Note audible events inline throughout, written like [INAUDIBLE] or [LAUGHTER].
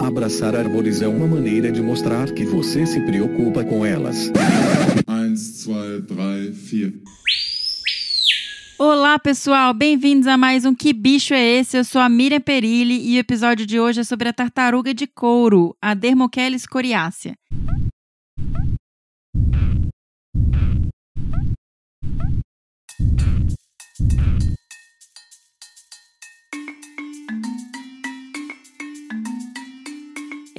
Abraçar árvores é uma maneira de mostrar que você se preocupa com elas. 1, 2, 3, 4. Olá, pessoal, bem-vindos a mais um Que Bicho é Esse? Eu sou a Miriam Perilli e o episódio de hoje é sobre a tartaruga de couro, a Dermocheles coriácea.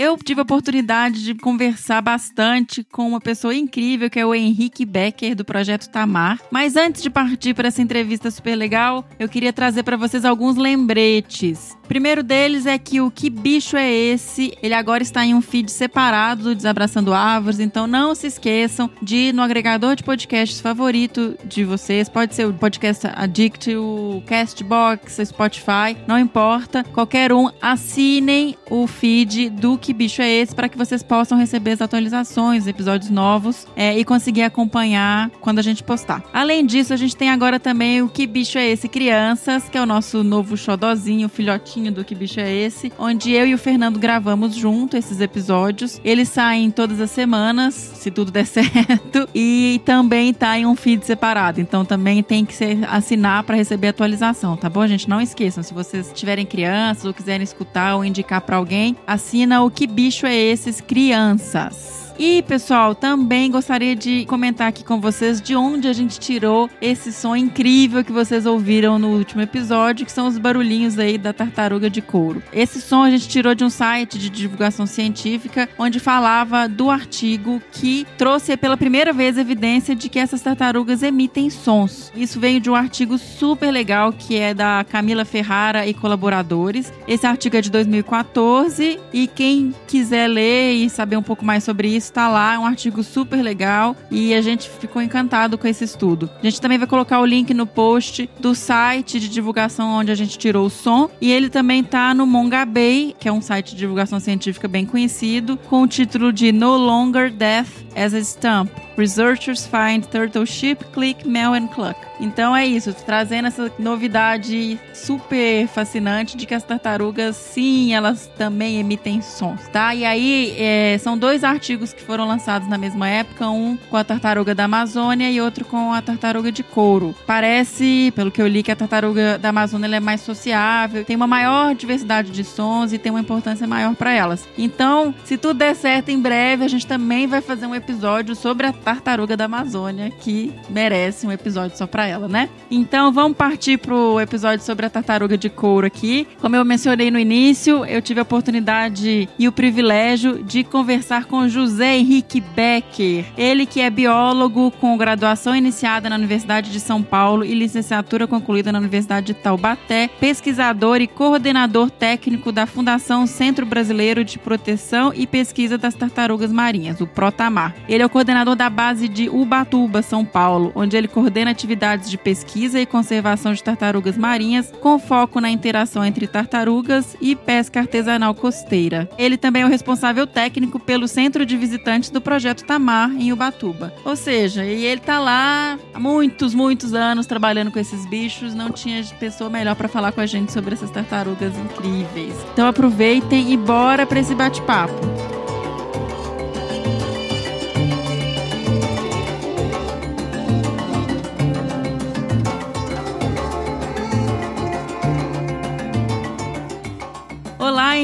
Eu tive a oportunidade de conversar bastante com uma pessoa incrível, que é o Henrique Becker, do Projeto Tamar. Mas antes de partir para essa entrevista super legal, eu queria trazer para vocês alguns lembretes. Primeiro deles é que o Que Bicho é Esse? Ele agora está em um feed separado do Desabraçando Árvores, então não se esqueçam de ir no agregador de podcasts favorito de vocês. Pode ser o Podcast Addict, o Castbox, o Spotify, não importa. Qualquer um, assinem o feed do Que Bicho é Esse para que vocês possam receber as atualizações, episódios novos é, e conseguir acompanhar quando a gente postar. Além disso, a gente tem agora também o Que Bicho é Esse Crianças, que é o nosso novo xodozinho, filhotinho do Que Bicho é Esse, onde eu e o Fernando gravamos junto esses episódios. Eles saem todas as semanas, se tudo der [LAUGHS] certo, e também tá em um feed separado. Então também tem que ser, assinar para receber atualização, tá bom, gente? Não esqueçam, se vocês tiverem crianças ou quiserem escutar ou indicar para alguém, assina o Que Bicho é Esses Crianças. E, pessoal, também gostaria de comentar aqui com vocês de onde a gente tirou esse som incrível que vocês ouviram no último episódio, que são os barulhinhos aí da tartaruga de couro. Esse som a gente tirou de um site de divulgação científica onde falava do artigo que trouxe pela primeira vez evidência de que essas tartarugas emitem sons. Isso veio de um artigo super legal que é da Camila Ferrara e colaboradores. Esse artigo é de 2014 e quem quiser ler e saber um pouco mais sobre isso, está lá, é um artigo super legal e a gente ficou encantado com esse estudo. A gente também vai colocar o link no post do site de divulgação onde a gente tirou o som e ele também está no Mongabay, que é um site de divulgação científica bem conhecido, com o título de No Longer Death as a Stump. Researchers find turtle ship, click, mel and cluck. Então é isso, trazendo essa novidade super fascinante de que as tartarugas, sim, elas também emitem sons, tá? E aí é, são dois artigos que foram lançados na mesma época, um com a tartaruga da Amazônia e outro com a tartaruga de couro. Parece, pelo que eu li, que a tartaruga da Amazônia é mais sociável, tem uma maior diversidade de sons e tem uma importância maior para elas. Então, se tudo der certo, em breve a gente também vai fazer um episódio sobre a tartaruga da Amazônia, que merece um episódio só para ela, né? Então, vamos partir pro episódio sobre a tartaruga de couro aqui. Como eu mencionei no início, eu tive a oportunidade e o privilégio de conversar com José Henrique Becker. Ele que é biólogo com graduação iniciada na Universidade de São Paulo e licenciatura concluída na Universidade de Taubaté, pesquisador e coordenador técnico da Fundação Centro Brasileiro de Proteção e Pesquisa das Tartarugas Marinhas, o Protamar. Ele é o coordenador da base de Ubatuba, São Paulo, onde ele coordena atividades de pesquisa e conservação de tartarugas marinhas, com foco na interação entre tartarugas e pesca artesanal costeira. Ele também é o responsável técnico pelo Centro de Visitantes do Projeto Tamar, em Ubatuba. Ou seja, e ele tá lá há muitos, muitos anos trabalhando com esses bichos, não tinha pessoa melhor para falar com a gente sobre essas tartarugas incríveis. Então aproveitem e bora para esse bate-papo.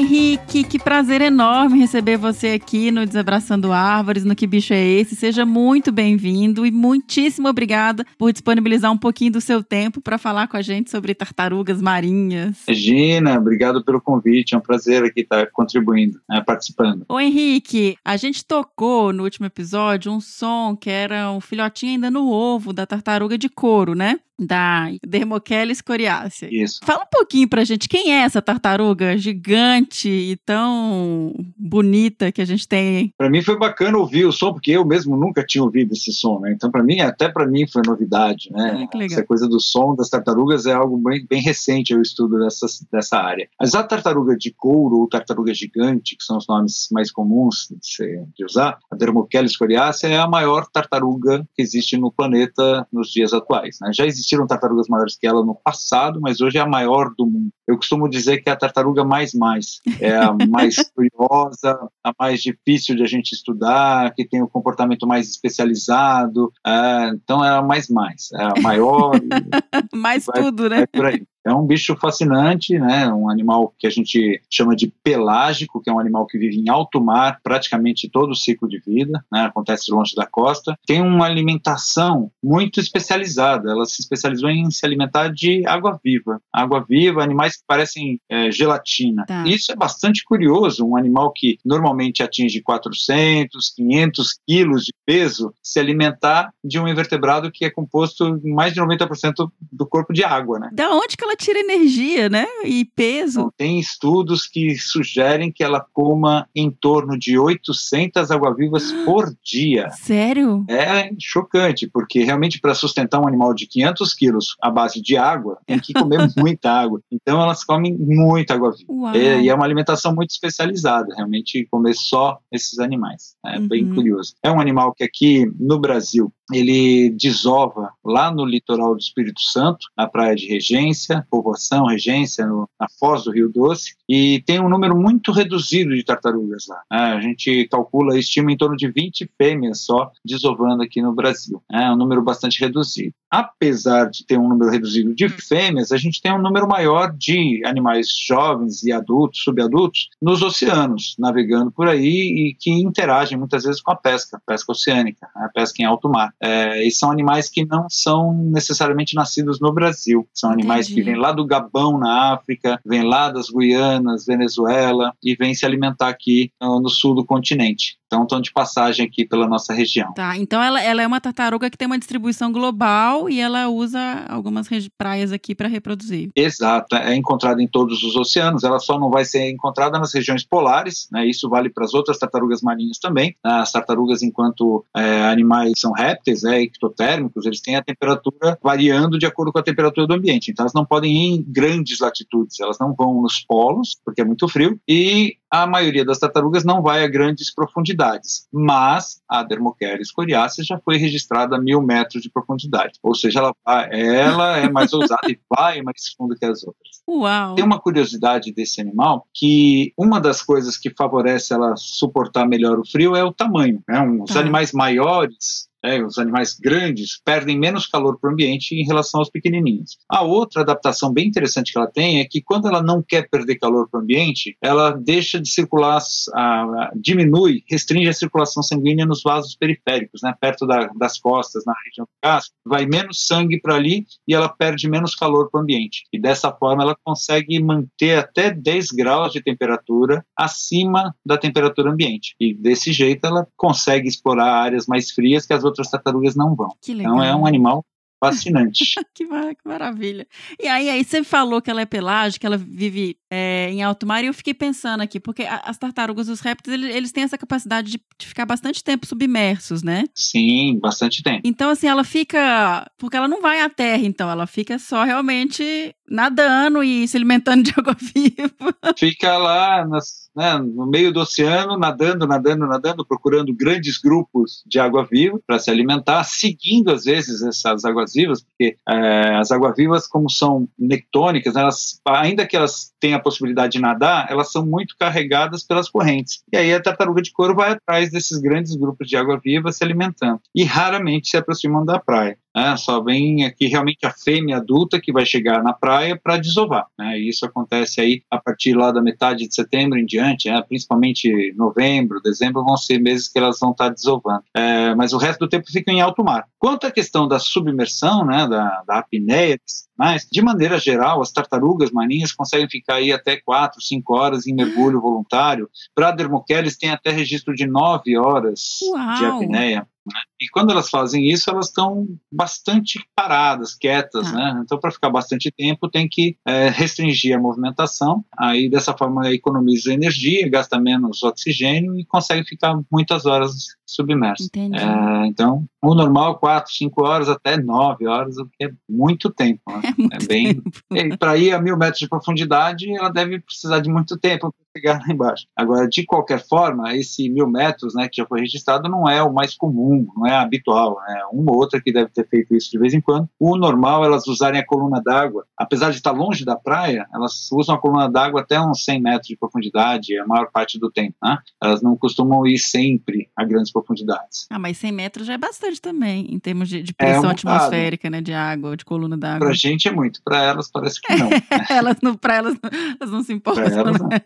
Henrique, que prazer enorme receber você aqui no Desabraçando Árvores, no Que Bicho é Esse? Seja muito bem-vindo e muitíssimo obrigada por disponibilizar um pouquinho do seu tempo para falar com a gente sobre tartarugas marinhas. Regina, obrigado pelo convite, é um prazer aqui estar contribuindo, né, participando. Ô Henrique, a gente tocou no último episódio um som que era um filhotinho ainda no ovo da tartaruga de couro, né? Da Dermocheles coriácea. Isso. Fala um pouquinho pra gente, quem é essa tartaruga gigante e tão bonita que a gente tem? Para mim foi bacana ouvir o som, porque eu mesmo nunca tinha ouvido esse som, né? Então para mim, até para mim foi novidade, né? Que legal. Essa coisa do som das tartarugas é algo bem, bem recente o estudo dessa, dessa área. Mas a tartaruga de couro ou tartaruga gigante, que são os nomes mais comuns de, ser, de usar, a Dermocheles coriácea é a maior tartaruga que existe no planeta nos dias atuais, né? Já existia existiram tartarugas maiores que ela no passado, mas hoje é a maior do mundo. Eu costumo dizer que é a tartaruga mais mais, é a mais [LAUGHS] curiosa, a mais difícil de a gente estudar, que tem o comportamento mais especializado, é, então é a mais mais, é a maior. [LAUGHS] mais vai, tudo, né? Vai por aí. É um bicho fascinante, né? Um animal que a gente chama de pelágico, que é um animal que vive em alto mar praticamente todo o ciclo de vida, né? Acontece longe da costa. Tem uma alimentação muito especializada. Ela se especializou em se alimentar de água viva. Água viva, animais que parecem é, gelatina. Tá. Isso é bastante curioso. Um animal que normalmente atinge 400, 500 quilos de peso, se alimentar de um invertebrado que é composto em mais de 90% do corpo de água, né? Da onde que ela tira energia, né? E peso. Tem estudos que sugerem que ela coma em torno de 800 água-vivas por dia. Sério? É chocante, porque realmente para sustentar um animal de 500 quilos à base de água, tem que comer [LAUGHS] muita água. Então elas comem muita água-viva. É, e é uma alimentação muito especializada, realmente comer só esses animais. É bem Uhum. curioso. É um animal que aqui no Brasil ele desova lá no litoral do Espírito Santo, na praia de Regência, povoação Regência, no, na foz do Rio Doce, e tem um número muito reduzido de tartarugas lá. É, a gente calcula, estima em torno de 20 fêmeas só desovando aqui no Brasil. É um número bastante reduzido. Apesar de ter um número reduzido de fêmeas, a gente tem um número maior de animais jovens e adultos, subadultos, nos oceanos, navegando por aí e que interagem muitas vezes com a pesca, pesca oceânica, a pesca em alto mar. É, e são animais que não são necessariamente nascidos no Brasil. São animais Entendi. que vêm lá do Gabão, na África, vêm lá das Guianas, Venezuela, e vêm se alimentar aqui no, no sul do continente. Então estão de passagem aqui pela nossa região. Tá, então ela, ela é uma tartaruga que tem uma distribuição global e ela usa algumas praias aqui para reproduzir. Exato, é encontrada em todos os oceanos, ela só não vai ser encontrada nas regiões polares, né, isso vale para as outras tartarugas marinhas também. As tartarugas, enquanto é, animais são répteis, é, ectotérmicos, eles têm a temperatura variando de acordo com a temperatura do ambiente, então elas não podem ir em grandes latitudes, elas não vão nos polos, porque é muito frio, e a maioria das tartarugas não vai a grandes profundidades, mas a Dermocheres coriácea já foi registrada a mil metros de profundidade, ou seja, ela, ela é mais ousada e vai mais fundo que as outras. Uau! Tem uma curiosidade desse animal que uma das coisas que favorece ela suportar melhor o frio é o tamanho. Né? Um- Os Tá. animais maiores, né, os animais grandes, perdem menos calor para o ambiente em relação aos pequenininhos. A outra adaptação bem interessante que ela tem é que quando ela não quer perder calor para o ambiente, ela deixa de circular, a- diminui, restringe a circulação sanguínea nos vasos periféricos, né, perto da- das costas, na região do casco, vai menos sangue para ali e ela perde menos calor para o ambiente. E dessa forma ela consegue manter até 10 graus de temperatura acima da temperatura ambiente. E desse jeito ela consegue explorar áreas mais frias que as outras tartarugas não vão. que legal. Então é um animal fascinante. [LAUGHS] Que, mar- que maravilha. E aí, aí você falou que ela é pelágica, ela vive é, em alto mar, e eu fiquei pensando aqui, porque as tartarugas, os répteis, eles, eles têm essa capacidade de, de ficar bastante tempo submersos, né? Sim, bastante tempo. Então, assim, ela fica. Porque ela não vai à terra, então, ela fica só realmente nadando e se alimentando de água [LAUGHS] viva. Fica lá nas- né, no meio do oceano, nadando, nadando, nadando, procurando grandes grupos de água viva para se alimentar, seguindo às vezes essas águas vivas, porque é, as águas vivas, como são nectônicas, elas, ainda que elas tenham a possibilidade de nadar, elas são muito carregadas pelas correntes. E aí a tartaruga de couro vai atrás desses grandes grupos de água viva se alimentando. E raramente se aproximam da praia. Né? Só vem aqui realmente a fêmea adulta que vai chegar na praia para desovar. Né? E isso acontece aí a partir lá da metade de setembro em diante, né? principalmente novembro, dezembro vão ser meses que elas vão estar desovando. É, mas o resto do tempo fica em alto mar. Quanto à questão da submersão, né, da, da apneia, mas, de maneira geral, as tartarugas marinhas conseguem ficar aí até 4, 5 horas em mergulho voluntário. Para Dermocheles tem até registro de 9 horas de Uau! apneia. né? E quando elas fazem isso, elas estão bastante paradas, quietas, Tá. né? Então, para ficar bastante tempo, tem que é, restringir a movimentação. Aí, dessa forma, economiza energia, gasta menos oxigênio e consegue ficar muitas horas submerso. É, então, o normal, 4, 5 horas, até 9 horas, o que é muito tempo. Né? [LAUGHS] É muito é bem-. Para ir a mil metros de profundidade, ela deve precisar de muito tempo para chegar lá embaixo. Agora, de qualquer forma, esse mil metros, né, que já foi registrado, não é o mais comum, não não é habitual, né? Uma ou outra que deve ter feito isso de vez em quando. O normal é elas usarem a coluna d'água, apesar de estar longe da praia, elas usam a coluna d'água até uns 100 metros de profundidade, a maior parte do tempo, né? Elas não costumam ir sempre a grandes profundidades. Ah, mas 100 metros já é bastante também, em termos de, de pressão um atmosférica, né? De água, de coluna d'água. Pra gente é muito, pra elas parece que não. [LAUGHS] elas não, pra elas, elas não se importam. Pra elas, né?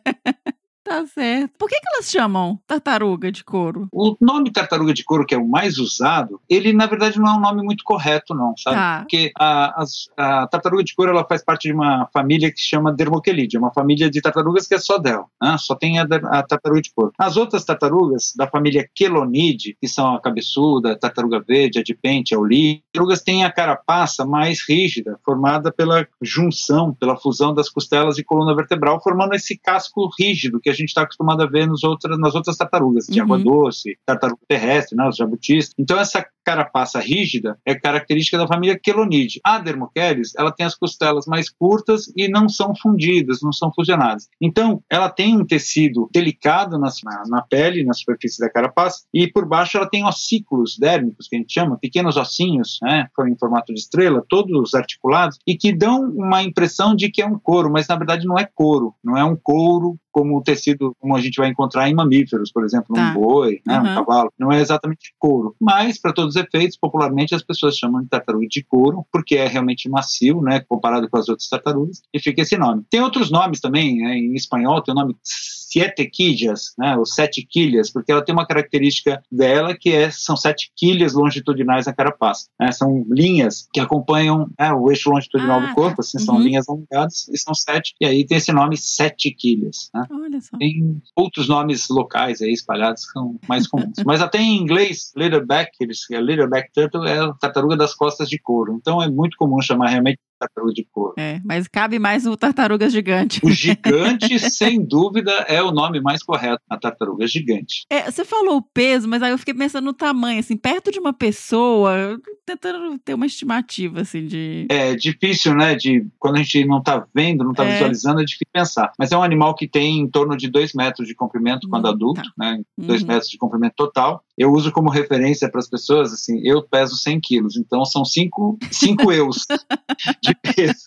Tá certo. Por que, que elas chamam tartaruga de couro? O nome tartaruga de couro, que é o mais usado, ele na verdade não é um nome muito correto, não, sabe? Tá. Porque a, as- a tartaruga de couro ela faz parte de uma família que se chama Dermochelidae, uma família de tartarugas que é só dela, né? só tem a, a tartaruga de couro. As outras tartarugas da família Quelonidae, que são a cabeçuda, a tartaruga verde, a dipente, a olívia, tartarugas têm a carapaça mais rígida, formada pela junção, pela fusão das costelas e coluna vertebral, formando esse casco rígido que a gente está acostumado a ver nos outras, nas outras tartarugas, de Uhum. água doce, tartaruga terrestre, né, os jabutis. Então, essa carapaça rígida é característica da família Quelonidae. A Dermocheles, ela tem as costelas mais curtas e não são fundidas, não são fusionadas. Então, ela tem um tecido delicado na, na pele, na superfície da carapaça, e por baixo ela tem ossículos dérmicos, que a gente chama, pequenos ossinhos, né, em formato de estrela, todos articulados, e que dão uma impressão de que é um couro, mas na verdade não é couro, não é um couro como o tecido como a gente vai encontrar em mamíferos, por exemplo, Tá. um boi, né, Uhum. um cavalo. Não é exatamente couro, mas para todos os efeitos, popularmente as pessoas chamam de tartaruga de couro, porque é realmente macio, né, comparado com as outras tartarugas, e fica esse nome. Tem outros nomes também, né, em espanhol tem o nome siete quilhas, né, ou sete quilhas, porque ela tem uma característica dela que é, são sete quilhas longitudinais na carapaça. né, são linhas que acompanham né, o eixo longitudinal Ah, do corpo, assim, são uhum. linhas alongadas, e são sete, e aí tem esse nome sete quilhas. Né? Tem outros nomes locais aí espalhados que são mais comuns. [LAUGHS] Mas até em inglês, Leatherback, eles, a Leatherback Turtle é a tartaruga das costas de couro. Então é muito comum chamar realmente tartaruga de couro. É, mas cabe mais o tartaruga gigante. O gigante, sem dúvida, é o nome mais correto, a tartaruga gigante. É, você falou o peso, mas aí eu fiquei pensando no tamanho, assim, perto de uma pessoa, tentando ter uma estimativa, assim, de. É difícil, né? De quando a gente não está vendo, não está É. visualizando, é difícil pensar. Mas é um animal que tem em torno de 2 metros de comprimento quando Hum, adulto, tá. né? 2 Uhum. metros de comprimento total. Eu uso como referência para as pessoas, assim, eu peso 100 quilos, então são 5 cinco eus de [LAUGHS] peso.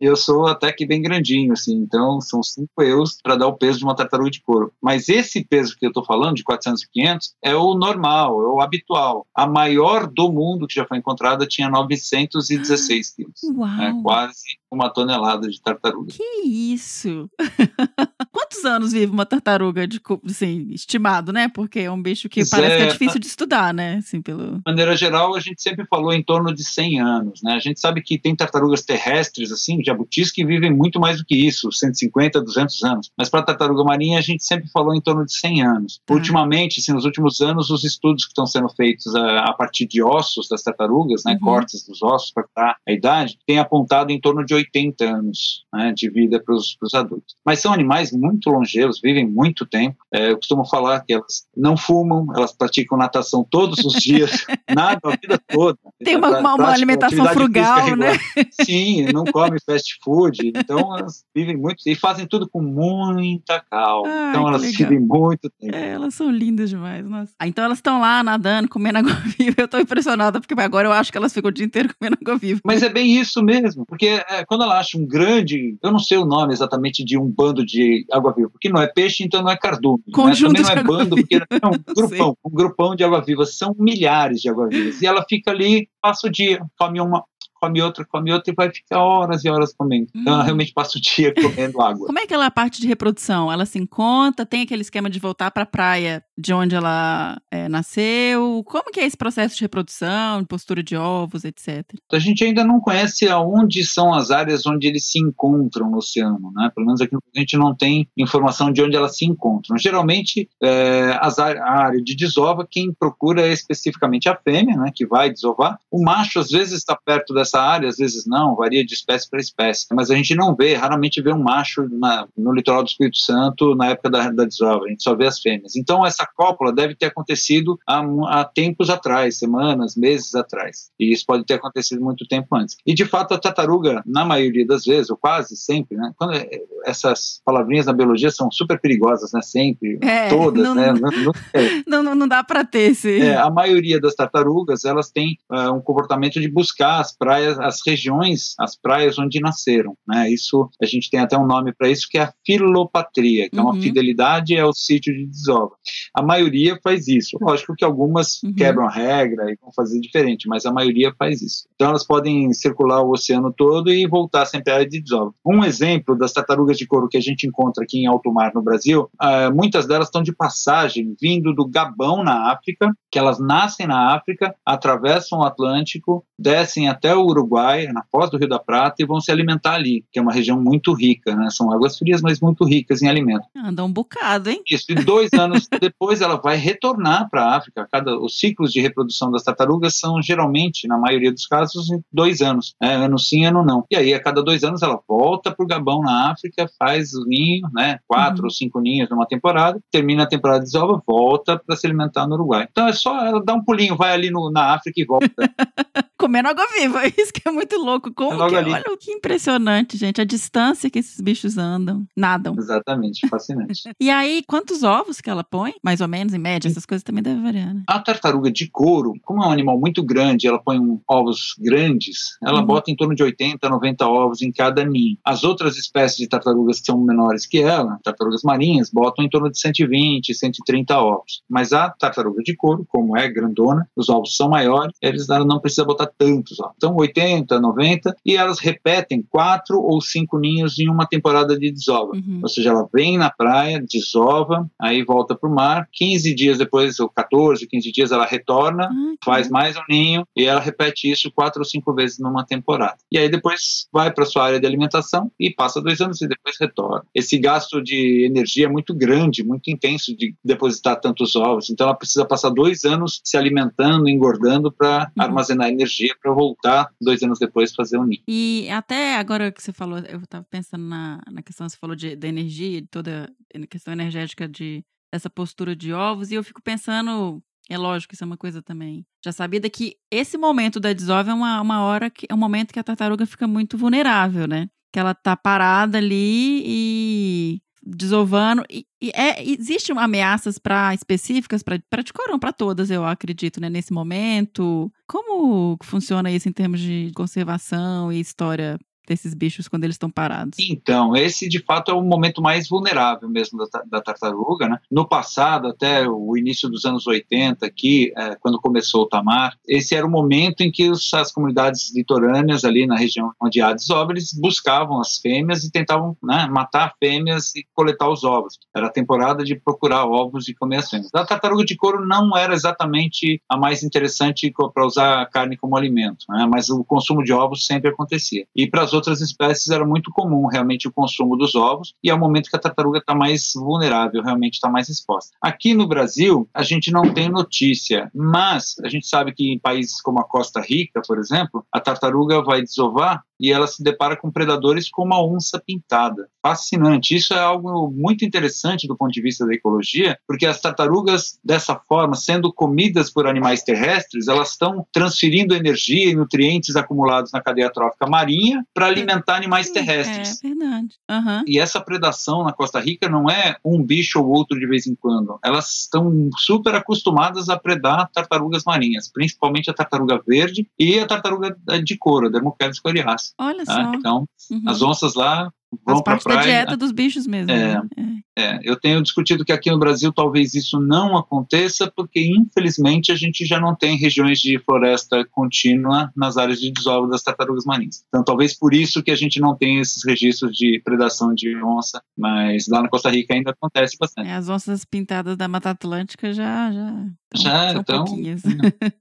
Eu sou até que bem grandinho, assim, então são 5 eus para dar o peso de uma tartaruga de couro. Mas esse peso que eu estou falando, de 400 e 500, é o normal, é o habitual. A maior do mundo que já foi encontrada tinha 916 quilos. Uau! É quase uma tonelada de tartaruga. Que isso? [LAUGHS] Quantos anos vive uma tartaruga de assim, estimado, né? Porque é um bicho que parece que é é. difícil de estudar, né? Assim, pelo. De maneira geral, a gente sempre falou em torno de 100 anos, né? A gente sabe que tem tartarugas terrestres, assim, jabutis, que vivem muito mais do que isso, 150, 200 anos. Mas para tartaruga marinha, a gente sempre falou em torno de 100 anos. Tá. Ultimamente, assim, nos últimos anos, os estudos que estão sendo feitos a, a partir de ossos das tartarugas, né? Uhum. Cortes dos ossos para a idade, têm apontado em torno de 80 anos né, de vida para os adultos. Mas são animais muito longevos, vivem muito tempo. É, eu costumo falar que elas não fumam, elas praticam natação todos os dias, [LAUGHS] nadam a vida toda. Tem uma, uma- uma alimentação frugal, né? Sim, não comem fast food, então elas vivem muito e fazem tudo com muita calma. Ai, então elas vivem muito tempo. É, elas são lindas demais, nossa. Ah, então elas estão lá nadando, comendo água [LAUGHS] viva. Eu tô impressionada, porque agora eu acho que elas ficam o dia inteiro comendo água viva. Mas é bem isso mesmo, porque é, quando ela acha um grande, eu não sei o nome exatamente de um bando de água-viva, porque não é peixe, então não é cardume. Né? Conjunto Também não é bando, porque é um [LAUGHS] grupão, um grupão de água-vivas, são milhares de água-vivas. E ela fica ali, passa o dia, come uma, come outra, come outra e vai ficar horas e horas comendo. Então ela Hum. realmente passa o dia [LAUGHS] comendo água. Como é que ela é a parte de reprodução? Ela se encontra, tem aquele esquema de voltar pra praia de onde ela é, nasceu? Como que é esse processo de reprodução, de postura de ovos, etc? A gente ainda não conhece aonde são as áreas onde eles se encontram no oceano, né? Pelo menos aqui a gente não tem informação de onde elas se encontram. Geralmente, é, as a área de desova, quem procura é especificamente a fêmea, né? Que vai desovar. O macho às vezes está perto dessa área, às vezes não, varia de espécie para espécie. Mas a gente não vê, raramente vê um macho na- no litoral do Espírito Santo na época da, da desova. A gente só vê as fêmeas. Então essa essa cópula deve ter acontecido há, há tempos atrás, semanas, meses atrás. E isso pode ter acontecido muito tempo antes. E de fato a tartaruga, na maioria das vezes, ou quase sempre, né? Quando é, essas palavrinhas na biologia são super perigosas, né? Sempre, É, todas, não- né? Não- não- é. [LAUGHS] Não, não, dá pra ter esse. É, a maioria das tartarugas elas têm ah, um comportamento de buscar as praias, as regiões, as praias onde nasceram. Né? Isso a gente tem até um nome para isso que é a filopatria, que é Uhum. uma fidelidade ao sítio de desova. A maioria faz isso. Lógico que algumas Uhum. quebram a regra e vão fazer diferente, mas a maioria faz isso. Então elas podem circular o oceano todo e voltar sempre à área de desova. Um exemplo das tartarugas de couro que a gente encontra aqui em alto mar no Brasil, ah, muitas delas estão de passagem vindo do Gabão na África, que elas nascem na África, atravessam o Atlântico, descem até o Uruguai, na foz do Rio da Prata, e vão se alimentar ali, que é uma região muito rica, né? São águas frias, mas muito ricas em alimento. Anda um bocado, hein? Isso, e dois [LAUGHS] anos depois ela vai retornar para a África. Cada, os ciclos de reprodução das tartarugas são geralmente, na maioria dos casos, dois anos. né? ano sim, ano não. E aí, a cada dois anos, ela volta para o Gabão, na África, faz o ninho, né? quatro Uhum. ou cinco ninhos numa temporada, termina a temporada de desova, volta para se alimentar no Uruguai. Então é só ela dar um pulinho, vai ali no- na África e volta. [LAUGHS] Comendo água viva, [LAUGHS] isso que é muito louco. Como É que, ali. olha que impressionante, gente, a distância que esses bichos andam, nadam. Exatamente, fascinante. [LAUGHS] E aí, quantos ovos que ela põe? Mais ou menos, em média, essas coisas também devem variar, né? A tartaruga de couro, como é um animal muito grande, ela põe um- ovos grandes, ela Uhum. bota em torno de 80, 90 ovos em cada ninho. As outras espécies de tartarugas que são menores que ela, tartarugas marinhas, botam em torno de 120, 130 ovos. Mas a tartaruga de couro, como é grandona, os ovos são maiores, eles ela não precisa botar tantos ovos. Então 80, 90, e elas repetem quatro ou cinco ninhos em uma temporada de desova. Uhum. Ou seja, ela vem na praia, desova, aí volta para o mar. 15 dias depois, ou 14, 15 dias, ela retorna, que faz mais um ninho e ela repete isso quatro ou cinco vezes numa temporada. E aí depois vai para sua área de alimentação e passa dois anos e depois retorna. Esse gasto de energia é muito grande, muito intenso de depositar tantos ovos. Então ela precisa passar dois anos se alimentando, engordando para Uhum. armazenar energia para voltar dois anos depois fazer um ninho. E até agora que você falou, eu estava pensando na, na questão, você falou de, da energia, toda a questão energética de essa postura de ovos, e eu fico pensando, é lógico, isso é uma coisa também já sabida, que esse momento da desova é uma, uma hora, que é um momento que a tartaruga fica muito vulnerável, né? Que ela tá parada ali e desovando. E, e é, existe ameaças para específicas para de corão, para todas, eu acredito, né? Nesse momento. Como funciona isso em termos de conservação e história desses bichos quando eles estão parados? Então, esse de fato é o momento mais vulnerável mesmo da, da tartaruga. Né? No passado, até o início dos anos 80, aqui, eh, quando começou o tamar, esse era o momento em que os- as comunidades litorâneas, ali na região onde há desova, eles buscavam as fêmeas e tentavam né, matar fêmeas e coletar os ovos. Era a temporada de procurar ovos e comer as fêmeas. A tartaruga de couro não era exatamente a mais interessante para usar a carne como alimento, né? mas o consumo de ovos sempre acontecia. E para as outras espécies era muito comum realmente o consumo dos ovos, e é o momento que a tartaruga está mais vulnerável, realmente está mais exposta. Aqui no Brasil, a gente não tem notícia, mas a gente sabe que em países como a Costa Rica, por exemplo, a tartaruga vai desovar e ela se depara com predadores como a onça pintada. Fascinante. Isso é algo muito interessante do ponto de vista da ecologia, porque as tartarugas, dessa forma, sendo comidas por animais terrestres, elas estão transferindo energia e nutrientes acumulados na cadeia trófica marinha para alimentar animais terrestres. É verdade. Aham. E essa predação na Costa Rica não é um bicho ou outro de vez em quando. Elas estão super acostumadas a predar tartarugas marinhas, principalmente a tartaruga verde e a tartaruga de couro, a Dermocheles coriaceae. Olha tá? só. Então, Uhum. as onças lá Faz parte da praia. dieta dos bichos mesmo. É. né? É. É, eu tenho discutido que aqui no Brasil talvez isso não aconteça, porque infelizmente a gente já não tem regiões de floresta contínua nas áreas de desova das tartarugas marinhas. Então talvez por isso que a gente não tem esses registros de predação de onça, mas lá na Costa Rica ainda acontece bastante. É, as onças pintadas da Mata Atlântica já. Já, tão- Já, então.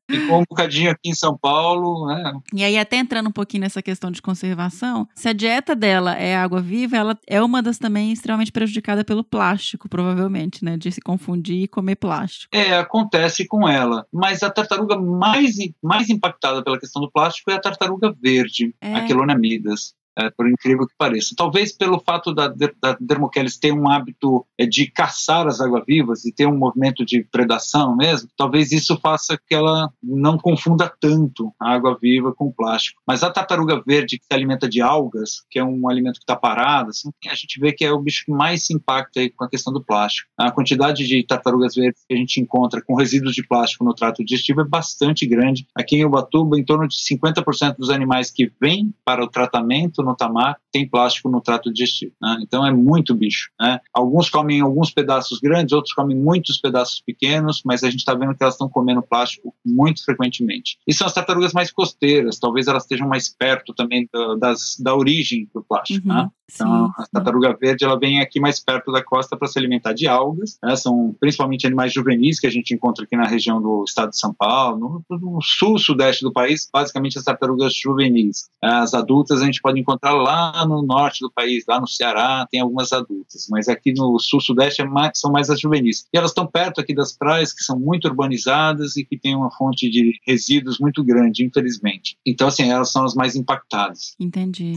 Ficou um bocadinho aqui em São Paulo, né? E aí, até entrando um pouquinho nessa questão de conservação, se a dieta dela é água viva, ela é uma das também extremamente prejudicada pelo plástico, provavelmente, né? De se confundir e comer plástico. É, acontece com ela. Mas a tartaruga mais, mais impactada pela questão do plástico é a tartaruga verde, É. a Queloniamidas. É, por incrível que pareça. Talvez pelo fato da, da ter um hábito é, de caçar as águas-vivas e ter um movimento de predação mesmo, talvez isso faça que ela não confunda tanto a água-viva com o plástico. Mas a tartaruga verde que se alimenta de algas, que é um alimento que está parado, assim, a gente vê que é o bicho que mais se impacta com a questão do plástico. A quantidade de tartarugas verdes que a gente encontra com resíduos de plástico no trato digestivo é bastante grande. Aqui em Ubatuba, em torno de 50% dos animais que vêm para o tratamento no tamar tem plástico no trato digestivo. Né? Então é muito bicho. Né? Alguns comem alguns pedaços grandes, outros comem muitos pedaços pequenos, mas a gente está vendo que elas estão comendo plástico muito frequentemente. E são as tartarugas mais costeiras, talvez elas estejam mais perto também da, das, da origem do plástico. Uhum. Né? Então, Sim. a tartaruga verde ela vem aqui mais perto da costa para se alimentar de algas. Né? São principalmente animais juvenis que a gente encontra aqui na região do estado de São Paulo, no, no sul, sudeste do país, basicamente as tartarugas juvenis. As adultas a gente pode encontrar lá no norte do país, lá no Ceará, tem algumas adultas, mas aqui no sul, sudeste é mais, são mais as juvenis. E elas estão perto aqui das praias que são muito urbanizadas e que têm uma fonte de resíduos muito grande, infelizmente. Então, assim, elas são as mais impactadas. Entendi.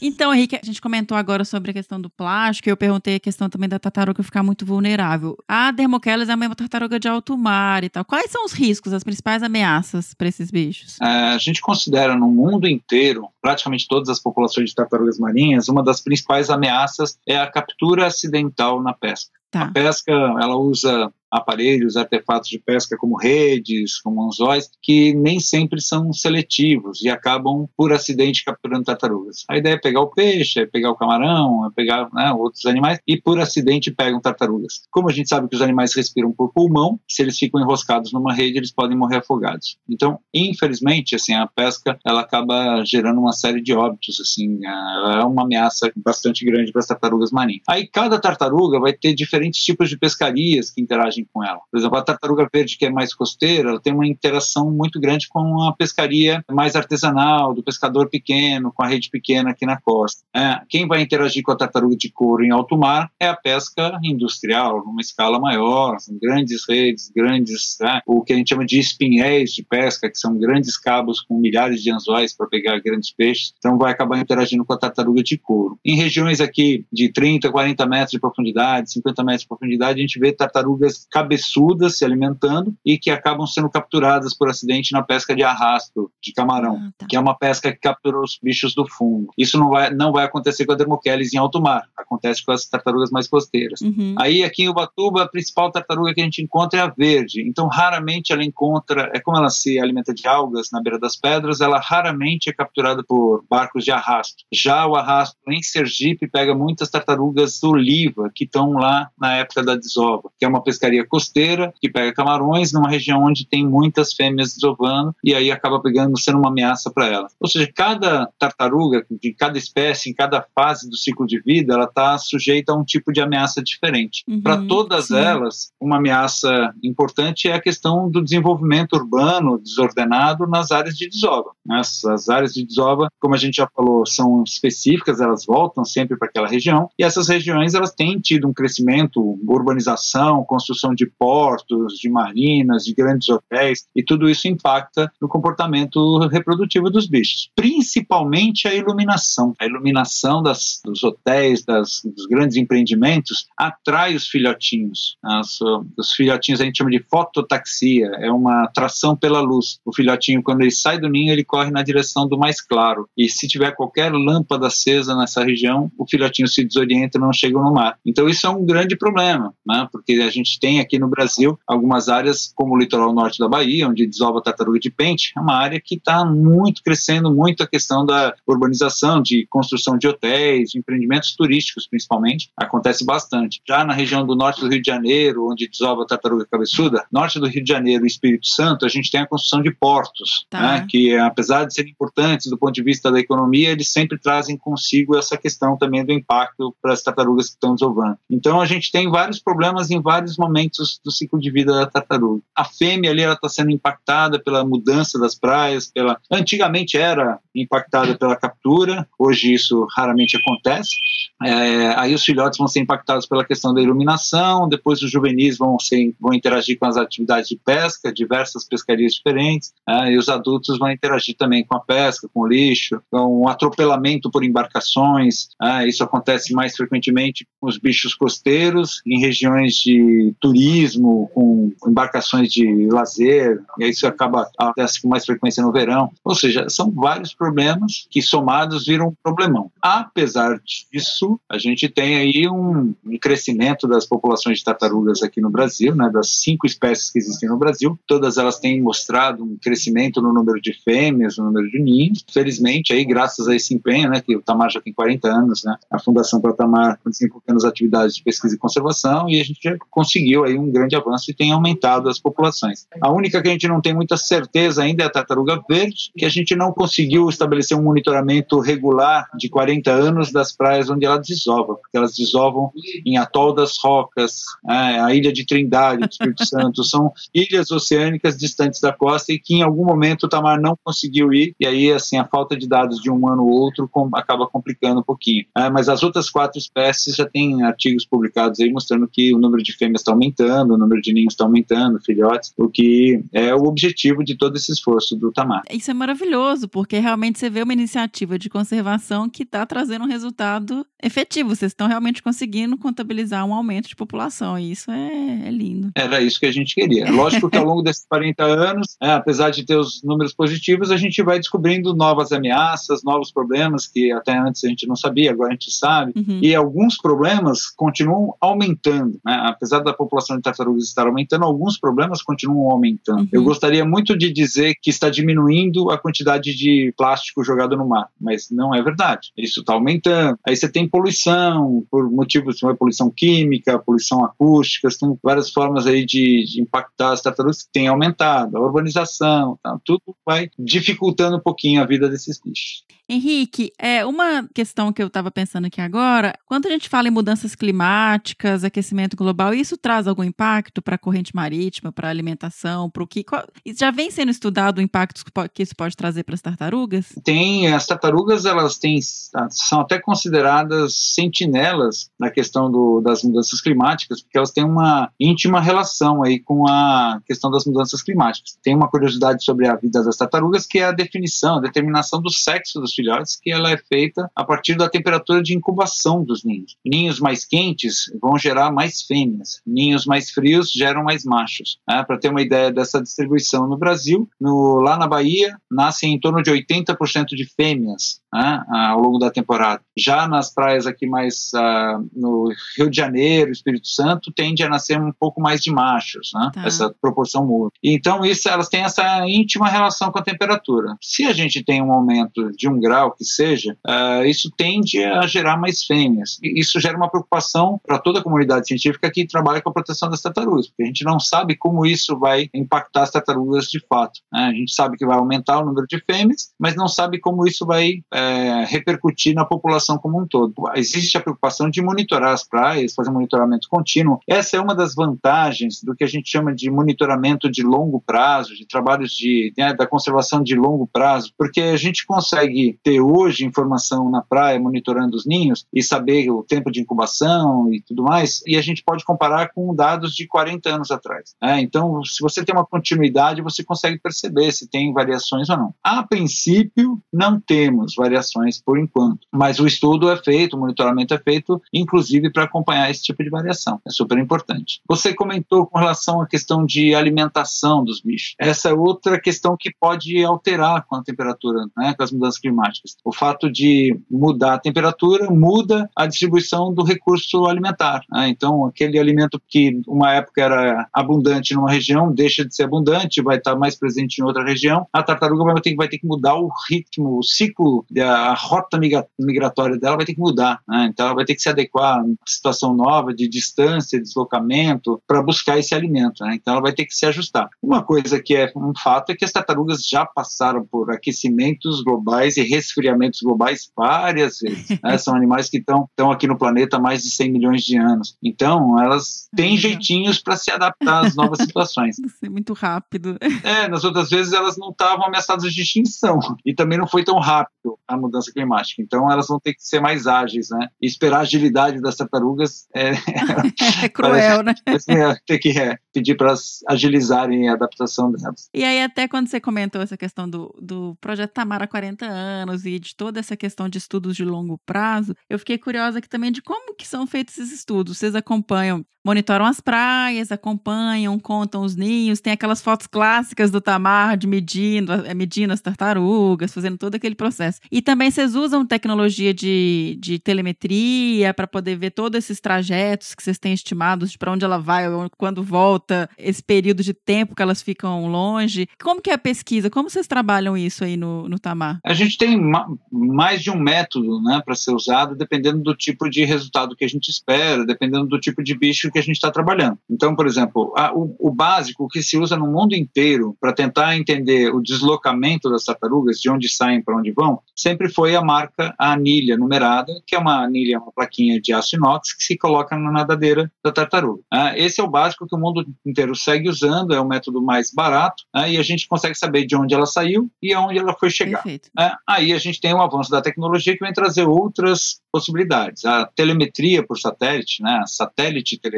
Então, Henrique, a gente comentou agora sobre a questão do plástico, eu perguntei a questão também da tartaruga ficar muito vulnerável. A Dermocheles é a mesma tartaruga de alto mar e tal. Quais são os riscos, as principais ameaças para esses bichos? É, a gente considera no mundo inteiro, praticamente todas as populações de tartarugas marinhas, uma das principais ameaças é a captura acidental na pesca. Tá. A pesca, ela usa aparelhos, artefatos de pesca como redes, como anzóis, que nem sempre são seletivos e acabam por acidente capturando tartarugas. A ideia é pegar o peixe, é pegar o camarão, é pegar né, outros animais e por acidente pegam tartarugas. Como a gente sabe que os animais respiram por pulmão, se eles ficam enroscados numa rede, eles podem morrer afogados. Então, infelizmente, assim, a pesca ela acaba gerando uma série de óbitos, assim, é uma ameaça bastante grande para as tartarugas marinhas. Aí cada tartaruga vai ter diferentes tipos de pescarias que interagem com ela. Por exemplo, a tartaruga verde, que é mais costeira, ela tem uma interação muito grande com a pescaria mais artesanal, do pescador pequeno, com a rede pequena aqui na costa. É, quem vai interagir com a tartaruga de couro em alto mar é a pesca industrial, numa escala maior, grandes redes, grandes, né, o que a gente chama de espinhéis de pesca, que são grandes cabos com milhares de anzóis para pegar grandes peixes, então vai acabar interagindo com a tartaruga de couro. Em regiões aqui de 30, 40 metros de profundidade, 50 metros de profundidade, a gente vê tartarugas cabeçudas se alimentando e que acabam sendo capturadas por acidente na pesca de arrasto de camarão, ah, tá. que é uma pesca que captura os bichos do fundo. Isso não vai, não vai acontecer com a Dermocheles em alto mar, acontece com as tartarugas mais costeiras. Uhum. Aí aqui em Ubatuba, a principal tartaruga que a gente encontra é a verde, então raramente ela encontra, é como ela se alimenta de algas na beira das pedras, ela raramente é capturada por barcos de arrasto. Já o arrasto em Sergipe pega muitas tartarugas oliva que estão lá na época da desova, que é uma pescaria costeira, que pega camarões numa região onde tem muitas fêmeas desovando e aí acaba pegando sendo uma ameaça para ela. Ou seja, cada tartaruga de cada espécie, em cada fase do ciclo de vida, ela está sujeita a um tipo de ameaça diferente. Uhum, para todas sim. elas, uma ameaça importante é a questão do desenvolvimento urbano desordenado nas áreas de desova. As áreas de desova, como a gente já falou, são específicas, elas voltam sempre para aquela região e essas regiões elas têm tido um crescimento, urbanização, construção de portos, de marinas, de grandes hotéis, e tudo isso impacta no comportamento reprodutivo dos bichos, principalmente a iluminação. A iluminação das, dos hotéis, das, dos grandes empreendimentos, atrai os filhotinhos. As, os filhotinhos a gente chama de fototaxia, é uma atração pela luz. O filhotinho, quando ele sai do ninho, ele corre na direção do mais claro, e se tiver qualquer lâmpada acesa nessa região, o filhotinho se desorienta e não chega no mar. Então isso é um grande problema, né? porque a gente tem aqui no Brasil algumas áreas, como o litoral norte da Bahia, onde desova a tartaruga de pente, é uma área que está muito crescendo muito a questão da urbanização, de construção de hotéis, de empreendimentos turísticos principalmente, acontece bastante. Já na região do norte do Rio de Janeiro, onde desova a tartaruga cabeçuda, norte do Rio de Janeiro e Espírito Santo, a gente tem a construção de portos, tá. né, que apesar de serem importantes do ponto de vista da economia, eles sempre trazem consigo essa questão também do impacto para as tartarugas que estão desovando. Então a gente gente tem vários problemas em vários momentos do ciclo de vida da tartaruga. A fêmea ali ela está sendo impactada pela mudança das praias, pela antigamente era impactada pela captura, hoje isso raramente acontece. É, aí os filhotes vão ser impactados pela questão da iluminação, depois os juvenis vão, ser, vão interagir com as atividades de pesca, diversas pescarias diferentes, é, e os adultos vão interagir também com a pesca, com o lixo, com o atropelamento por embarcações. É, isso acontece mais frequentemente com os bichos costeiros, em regiões de turismo, com embarcações de lazer, e isso acaba acontece com mais frequência no verão. Ou seja, são vários problemas que somados viram um problemão. Apesar disso, a gente tem aí um, um crescimento das populações de tartarugas aqui no Brasil, né, das cinco espécies que existem no Brasil, todas elas têm mostrado um crescimento no número de fêmeas, no número de ninhos. Felizmente, aí, graças a esse empenho, né, que o Tamar já tem 40 anos, né, a Fundação para Tamar desenvolvendo as atividades de pesquisa conservação, e a gente já conseguiu aí um grande avanço e tem aumentado as populações. A única que a gente não tem muita certeza ainda é a tartaruga verde, que a gente não conseguiu estabelecer um monitoramento regular de 40 anos das praias onde ela desova, porque elas desovam em Atol das Rocas, é, a Ilha de Trindade, do Espírito [LAUGHS] Santo, são ilhas oceânicas distantes da costa e que em algum momento o Tamar não conseguiu ir, e aí assim a falta de dados de um ano ou outro acaba complicando um pouquinho. É, mas as outras quatro espécies já têm artigos publicados aí mostrando que o número de fêmeas está aumentando, o número de ninhos está aumentando, filhotes, o que é o objetivo de todo esse esforço do Tamar. Isso é maravilhoso, porque realmente você vê uma iniciativa de conservação que está trazendo um resultado efetivo. Vocês estão realmente conseguindo contabilizar um aumento de população, e isso é, é lindo. Era isso que a gente queria. Lógico que ao longo desses 40 anos, é, apesar de ter os números positivos, a gente vai descobrindo novas ameaças, novos problemas que até antes a gente não sabia, agora a gente sabe. Uhum. E alguns problemas continuam aumentando. Né? Apesar da população de tartarugas estar aumentando, alguns problemas continuam aumentando. Uhum. Eu gostaria muito de dizer que está diminuindo a quantidade de plástico jogado no mar, mas não é verdade. Isso está aumentando. Aí você tem poluição, por motivos de poluição química, poluição acústica, tem várias formas aí de, de impactar as tartarugas que têm aumentado, a urbanização, tá? tudo vai dificultando um pouquinho a vida desses bichos. Henrique, é uma questão que eu estava pensando aqui agora, quando a gente fala em mudanças climáticas, aquecimento global, isso traz algum impacto para a corrente marítima, para a alimentação, para o que? Qual, já vem sendo estudado o impacto que isso pode trazer para as tartarugas? Tem, as tartarugas elas têm, são até consideradas sentinelas na questão do, das mudanças climáticas, porque elas têm uma íntima relação aí com a questão das mudanças climáticas. Tem uma curiosidade sobre a vida das tartarugas que é a definição, a determinação do sexo dos filhotes, que ela é feita a partir da temperatura de incubação dos ninhos. Ninhos mais quentes vão gerar mais fêmeas, ninhos mais frios geram mais machos. Né? Para ter uma ideia dessa distribuição no Brasil, no, lá na Bahia, nascem em torno de 80% de fêmeas né? ao longo da temporada. Já nas praias aqui mais uh, no Rio de Janeiro, Espírito Santo, tende a nascer um pouco mais de machos, né? tá. essa proporção muda. Então, isso, elas têm essa íntima relação com a temperatura. Se a gente tem um aumento de um grau que seja, uh, isso tende a gerar mais fêmeas. E isso gera uma preocupação para toda a comunidade científica que trabalha com a proteção das tartarugas, porque a gente não sabe como isso vai impactar as tartarugas de fato. Né? A gente sabe que vai aumentar o número de fêmeas, mas não sabe como isso vai é, repercutir na população como um todo. Existe a preocupação de monitorar as praias, fazer um monitoramento contínuo. Essa é uma das vantagens do que a gente chama de monitoramento de longo prazo, de trabalhos de, né, da conservação de longo prazo, porque a gente consegue ter hoje informação na praia, monitorando os ninhos e saber o tempo de incubação e tudo mais, e a gente pode comparar com dados de 40 anos atrás. Né? Então, se você tem uma continuidade, você consegue perceber se tem variações ou não. A princípio, não temos variações por enquanto, mas o estudo é feito, o monitoramento é feito, inclusive para acompanhar esse tipo de variação. É super importante. Você comentou com relação à questão de alimentação dos bichos. Essa é outra questão que pode alterar com a temperatura, né, com as mudanças climáticas climáticas. O fato de mudar a temperatura muda a distribuição do recurso alimentar. Né? Então, aquele alimento que uma época era abundante numa região deixa de ser abundante, vai estar mais presente em outra região. A tartaruga vai ter, vai ter que mudar o ritmo, o ciclo, a rota migratória dela vai ter que mudar. Né? Então, ela vai ter que se adequar uma situação nova de distância, deslocamento, para buscar esse alimento. Né? Então, ela vai ter que se ajustar. Uma coisa que é um fato é que as tartarugas já passaram por aquecimentos globais e resfriamentos globais várias vezes. Né? [LAUGHS] São animais que estão aqui no planeta há mais de 100 milhões de anos. Então, elas têm jeitinhos para se adaptar às novas [LAUGHS] situações. É muito rápido. É, nas outras vezes elas não estavam ameaçadas de extinção e também não foi tão rápido a mudança climática. Então, elas vão ter que ser mais ágeis, né? E esperar a agilidade das tartarugas é, [LAUGHS] é cruel, né? É, ter que é, pedir para elas agilizarem a adaptação delas. E aí, até quando você comentou essa questão do, do projeto Tamar há 40 anos e de toda essa questão de estudos de longo prazo, eu fiquei curiosa aqui também de como que são feitos esses estudos. Vocês acompanham, monitoram as praias, acompanham, contam os ninhos, tem aquelas fotos clássicas do Tamar de medindo, é, medindo as tartarugas, fazendo todo aquele processo. E também vocês usam tecnologia de, de telemetria para poder ver todos esses trajetos que vocês têm estimados para onde ela vai, quando volta, esse período de tempo que elas ficam longe. Como que é a pesquisa? Como vocês trabalham isso aí no, no Tamar? A gente tem ma mais de um método né, para ser usado, dependendo do tipo de resultado que a gente espera, dependendo do tipo de bicho que a gente está trabalhando. Então, por exemplo, a, o, o, básico que se usa no mundo inteiro para tentar entender o deslocamento das tartarugas, de onde saem para onde vão, sempre foi a marca, a anilha numerada, que é uma anilha, uma plaquinha de aço inox que se coloca na nadadeira da tartaruga. Ah, esse é o básico que o mundo inteiro segue usando, é o método mais barato, ah, e a gente consegue saber de onde ela saiu e aonde ela foi chegar. Ah, aí a gente tem o avanço da tecnologia que vem trazer outras possibilidades. A telemetria por satélite, né, satélite telemetria,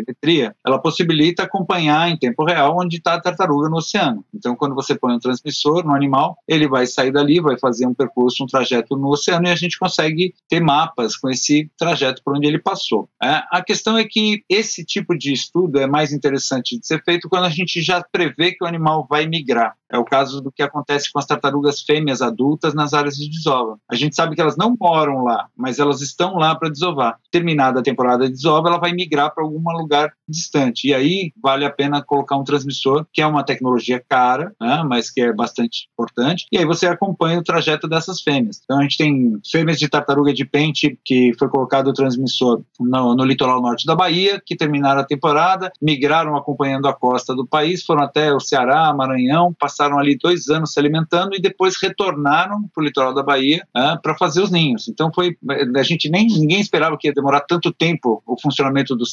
ela possibilita acompanhar em tempo real onde está a tartaruga no oceano. Então, quando você põe um transmissor no animal, ele vai sair dali, vai fazer um percurso, um trajeto no oceano e a gente consegue ter mapas com esse trajeto por onde ele passou. É, a questão é que esse tipo de estudo é mais interessante de ser feito quando a gente já prevê que o animal vai migrar. É o caso do que acontece com as tartarugas fêmeas adultas nas áreas de desova. A gente sabe que elas não moram lá, mas elas estão lá para desovar. Terminada a temporada de desova, ela vai migrar para algum lugar distante. E aí vale a pena colocar um transmissor, que é uma tecnologia cara, né, mas que é bastante importante. E aí você acompanha o trajeto dessas fêmeas. Então a gente tem fêmeas de tartaruga de pente, que foi colocado o transmissor no, no litoral norte da Bahia, que terminaram a temporada, migraram acompanhando a costa do país, foram até o Ceará, Maranhão, passaram ali dois anos se alimentando e depois retornaram para o litoral da Bahia né, para fazer os ninhos. Então foi a gente nem ninguém esperava que ia demorar tanto tempo o funcionamento do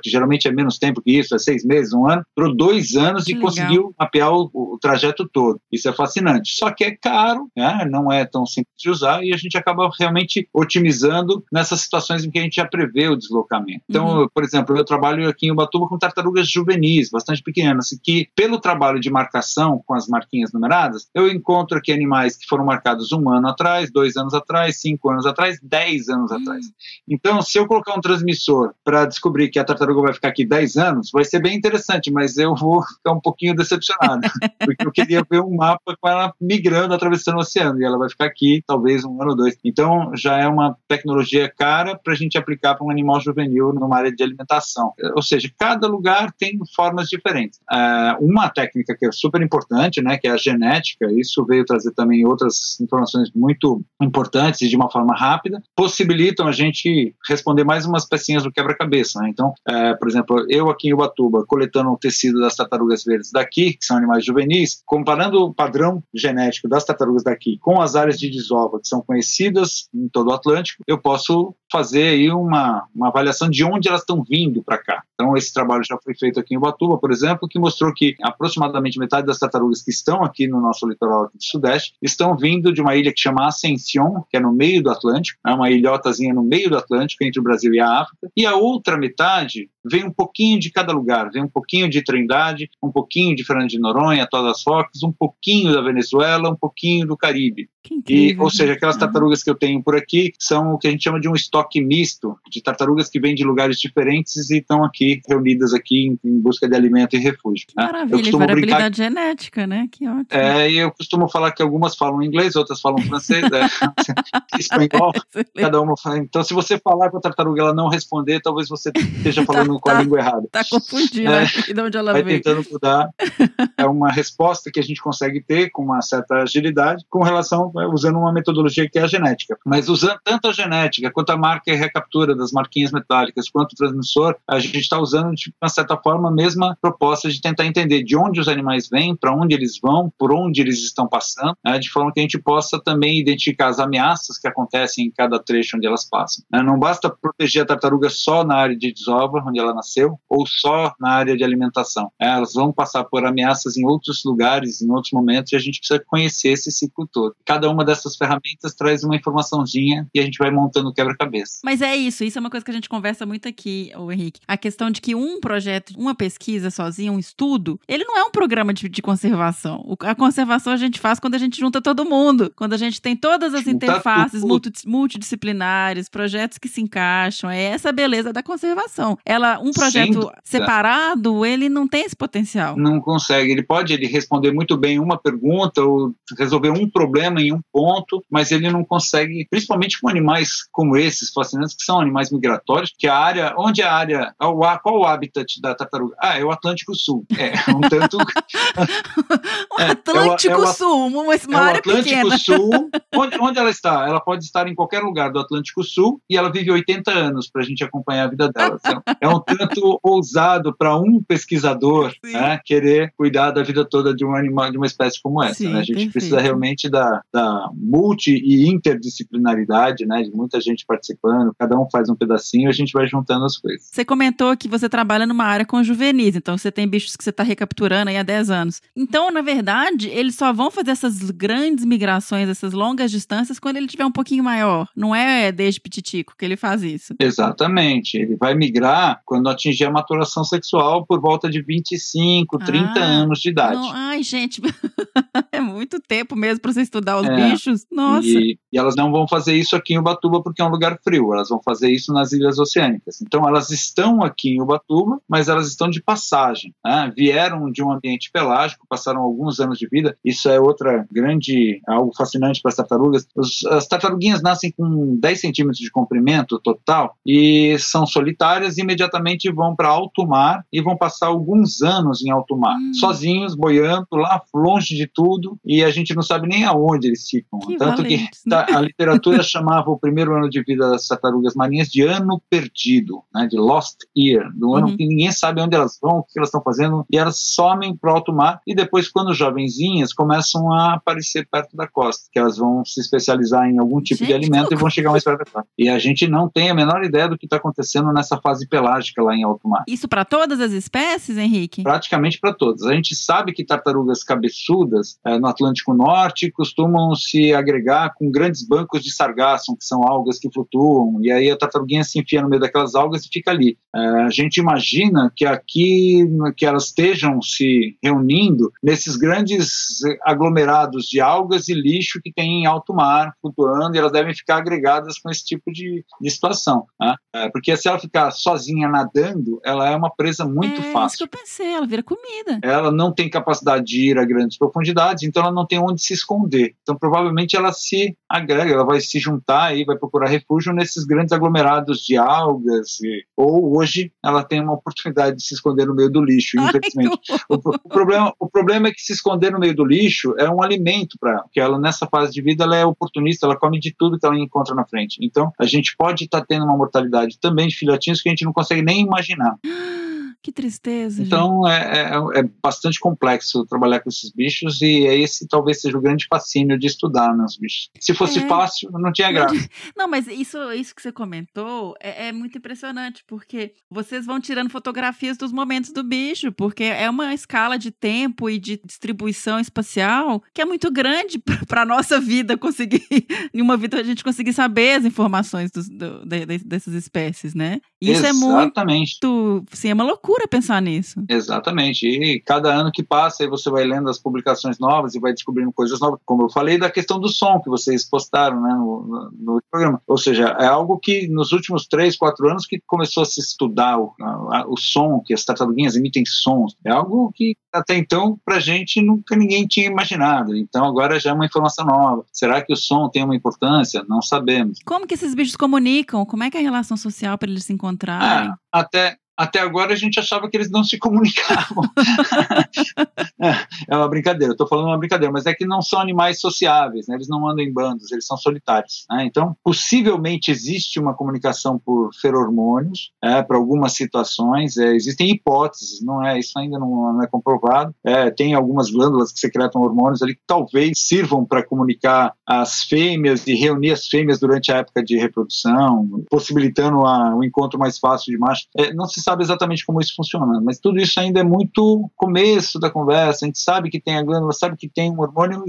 que geralmente é menos tempo que isso, é seis meses, um ano, durou dois anos que e legal. conseguiu mapear o, o, trajeto todo. Isso é fascinante. Só que é caro, né, não é tão simples de usar e a gente acaba realmente otimizando nessas situações em que a gente já prevê o deslocamento. Então, uhum. por exemplo, eu trabalho aqui em Ubatuba com tartarugas juvenis, bastante pequenas, que pelo trabalho de marcação com as marquinhas numeradas, eu encontro aqui animais que foram marcados um ano atrás, dois anos atrás, cinco anos atrás, dez anos hum. atrás. Então, se eu colocar um transmissor para descobrir que a tartaruga vai ficar aqui dez anos, vai ser bem interessante, mas eu vou ficar um pouquinho decepcionado, [LAUGHS] porque eu queria ver um mapa com ela migrando, atravessando o oceano, e ela vai ficar aqui talvez um ano ou dois. Então, já é uma tecnologia cara para a gente aplicar para um animal juvenil numa área de alimentação. Ou seja, cada lugar tem formas diferentes. Uh, uma técnica que é super importante importante, né, que é a genética. Isso veio trazer também outras informações muito importantes e de uma forma rápida, possibilitam a gente responder mais umas pecinhas do quebra-cabeça. Né? Então, é, por exemplo, eu aqui em Ubatuba, coletando o tecido das tartarugas verdes daqui, que são animais juvenis, comparando o padrão genético das tartarugas daqui com as áreas de desova que são conhecidas em todo o Atlântico, eu posso fazer aí uma, uma avaliação de onde elas estão vindo para cá. Então, esse trabalho já foi feito aqui em Ubatuba, por exemplo, que mostrou que aproximadamente metade das tartarugas que estão aqui no nosso litoral do Sudeste estão vindo de uma ilha que chama Ascension, que é no meio do Atlântico, é uma ilhotazinha no meio do Atlântico, entre o Brasil e a África, e a outra metade vem um pouquinho de cada lugar, vem um pouquinho de Trindade, um pouquinho de Fernando de Noronha, Todas as Focas, um pouquinho da Venezuela, um pouquinho do Caribe. E, ou seja, aquelas tartarugas que eu tenho por aqui são o que a gente chama de um estoque misto, de tartarugas que vêm de lugares diferentes e estão aqui reunidas aqui em, em busca de alimento e refúgio. Que né? maravilha, variabilidade brincar... genética, né? Que ótimo. É, e eu costumo falar que algumas falam inglês, outras falam francês, é, [LAUGHS] espanhol, cada uma fala. Então, se você falar com a tartaruga ela não responder, talvez você esteja falando tá, com a tá, língua errada. Tá confundindo é, de onde ela vai veio. tentando mudar. [LAUGHS] É uma resposta que a gente consegue ter com uma certa agilidade com relação usando uma metodologia que é a genética. Mas usando tanto a genética quanto a marca e recaptura das marquinhas metálicas, quanto o transmissor, a gente está usando, de uma certa forma, a mesma proposta de tentar entender de onde os animais vêm, para onde eles vão, por onde eles estão passando, né, de forma que a gente possa também identificar as ameaças que acontecem em cada trecho onde elas passam. Né. Não basta proteger a tartaruga só na área de desova, onde ela nasceu, ou só na área de alimentação. É, elas vão passar por ameaças em outros lugares, em outros momentos, e a gente precisa conhecer esse ciclo todo. Cada uma dessas ferramentas traz uma informaçãozinha e a gente vai montando o quebra-cabeça. Mas é isso, isso é uma coisa que a gente conversa muito aqui, o Henrique. A questão de que um projeto, uma pesquisa sozinha, um estudo, ele não é um programa de, de conservação. O, a conservação a gente faz quando a gente junta todo mundo, quando a gente tem todas as interfaces multi, multidisciplinares, projetos que se encaixam. É essa a beleza da conservação. Ela, um projeto separado, ele não tem esse potencial. Não consegue. Ele pode ele responder muito bem uma pergunta ou resolver um problema em um ponto, mas ele não consegue, principalmente com animais como esses fascinantes, que são animais migratórios, que a área, onde a área, qual o habitat da tartaruga? Ah, é o Atlântico Sul. É, um tanto. [LAUGHS] o Atlântico é, é o, Sul, uma, uma é área Atlântico pequena. Sul. [LAUGHS] Onde, onde ela está? Ela pode estar em qualquer lugar do Atlântico Sul e ela vive 80 anos para a gente acompanhar a vida dela. Então, é um tanto [LAUGHS] ousado para um pesquisador né, querer cuidar da vida toda de um animal, de uma espécie como essa. Sim, né? A gente perfeito. precisa realmente da, da multi e interdisciplinaridade, né, de muita gente participando, cada um faz um pedacinho, a gente vai juntando as coisas. Você comentou que você trabalha numa área com juvenis, então você tem bichos que você está recapturando aí há 10 anos. Então, na verdade, eles só vão fazer essas grandes migrações, essas longas distâncias, quando ele tiver um pouquinho maior. Não é desde pititico que ele faz isso. Exatamente. Ele vai migrar quando atingir a maturação sexual por volta de 25, 30 ah, anos de idade. Não, ai, gente, [LAUGHS] é muito tempo mesmo para você estudar os é, bichos. Nossa. E, e, elas não vão fazer isso aqui em Ubatuba porque é um lugar frio. Elas vão fazer isso nas ilhas oceânicas. Então elas estão aqui em Ubatuba, mas elas estão de passagem. Né? Vieram de um ambiente pelágico, passaram alguns anos de vida. Isso é outra grande, algo fascinante para as tartarugas. Os, as tartaruguinhas nascem com 10 centímetros de comprimento total e são solitárias e imediatamente vão para alto mar e vão passar alguns anos em alto mar, hum. sozinhos, boiando lá longe de tudo e a gente não sabe nem aonde eles ficam. Que Tanto valente, que né? a literatura chamava o primeiro ano de vida das tartarugas marinhas de ano perdido, né, de lost year, do ano uhum. que ninguém sabe onde elas vão, o que elas estão fazendo e elas somem para o alto mar e depois quando jovenzinhas começam a aparecer perto da costa, que elas vão se especializar em algum tipo gente, de alimento e vão chegar mais perto da costa. E a gente não tem a menor ideia do que está acontecendo nessa fase pelágica lá em alto mar. Isso para todas as espécies, Henrique? Praticamente para todas. A gente sabe que tartarugas cabeçudas é, no Atlântico Norte costumam se agregar com grandes bancos de sargassum, que são algas que flutuam, e aí a tartaruguinha se enfia no meio daquelas algas e fica ali. É, a gente imagina que aqui, que elas estejam se reunindo nesses grandes aglomerados de algas e lixo que tem em alto mar, flutuando, e elas devem ficar agregadas com esse tipo de, de situação. Né? É, porque se ela ficar sozinha nadando, ela é uma presa muito é, fácil. Isso que eu pensei, ela vira comida. Ela não tem capacidade de ir a grandes profundidades, então ela não tem onde se esconder. Então provavelmente ela se agrega, ela vai se juntar e vai procurar refúgio nesses grandes aglomerados de algas. E, ou hoje ela tem uma oportunidade de se esconder no meio do lixo, infelizmente. O, o, problema, o problema é que se esconder no meio do lixo é um alimento para ela, porque ela nessa fase de vida ela é oportunista, ela come de tudo que ela encontra na frente. Então a gente pode estar tá tendo uma mortalidade também de filhotinhos que a gente não consegue nem imaginar. [GASPS] Que tristeza. Então é, é, é, bastante complexo trabalhar com esses bichos e esse talvez seja o grande fascínio de estudar nos bichos. Se fosse é. fácil, não tinha graça. Não, mas isso, isso que você comentou é, é, muito impressionante, porque vocês vão tirando fotografias dos momentos do bicho, porque é uma escala de tempo e de distribuição espacial que é muito grande [LAUGHS] para a nossa vida conseguir, [LAUGHS] em uma vida a gente conseguir saber as informações dos, do, de, de, dessas espécies, né? Isso Exatamente. é muito, sim, é uma loucura loucura pensar nisso. Exatamente. E cada ano que passa, aí você vai lendo as publicações novas e vai descobrindo coisas novas. Como eu falei da questão do som que vocês postaram né, no, no programa. Ou seja, é algo que nos últimos três, quatro anos que começou a se estudar o, a, o som, que as tartaruguinhas emitem sons. É algo que até então, pra gente, nunca ninguém tinha imaginado. Então agora já é uma informação nova. Será que o som tem uma importância? Não sabemos. Como que esses bichos comunicam? Como é que é a relação social para eles se encontrarem? Ah, até até agora a gente achava que eles não se comunicavam. [LAUGHS] é uma brincadeira, estou falando uma brincadeira, mas é que não são animais sociáveis, né? eles não andam em bandos, eles são solitários. Né? Então, possivelmente existe uma comunicação por feromônios, é, para algumas situações, é, existem hipóteses, não é? Isso ainda não, não é comprovado. É, tem algumas glândulas que secretam hormônios ali que talvez sirvam para comunicar as fêmeas e reunir as fêmeas durante a época de reprodução, possibilitando a, o encontro mais fácil de machos. É, não se sabe exatamente como isso funciona, mas tudo isso ainda é muito começo da conversa. A gente sabe que tem a glândula, sabe que tem um hormônio,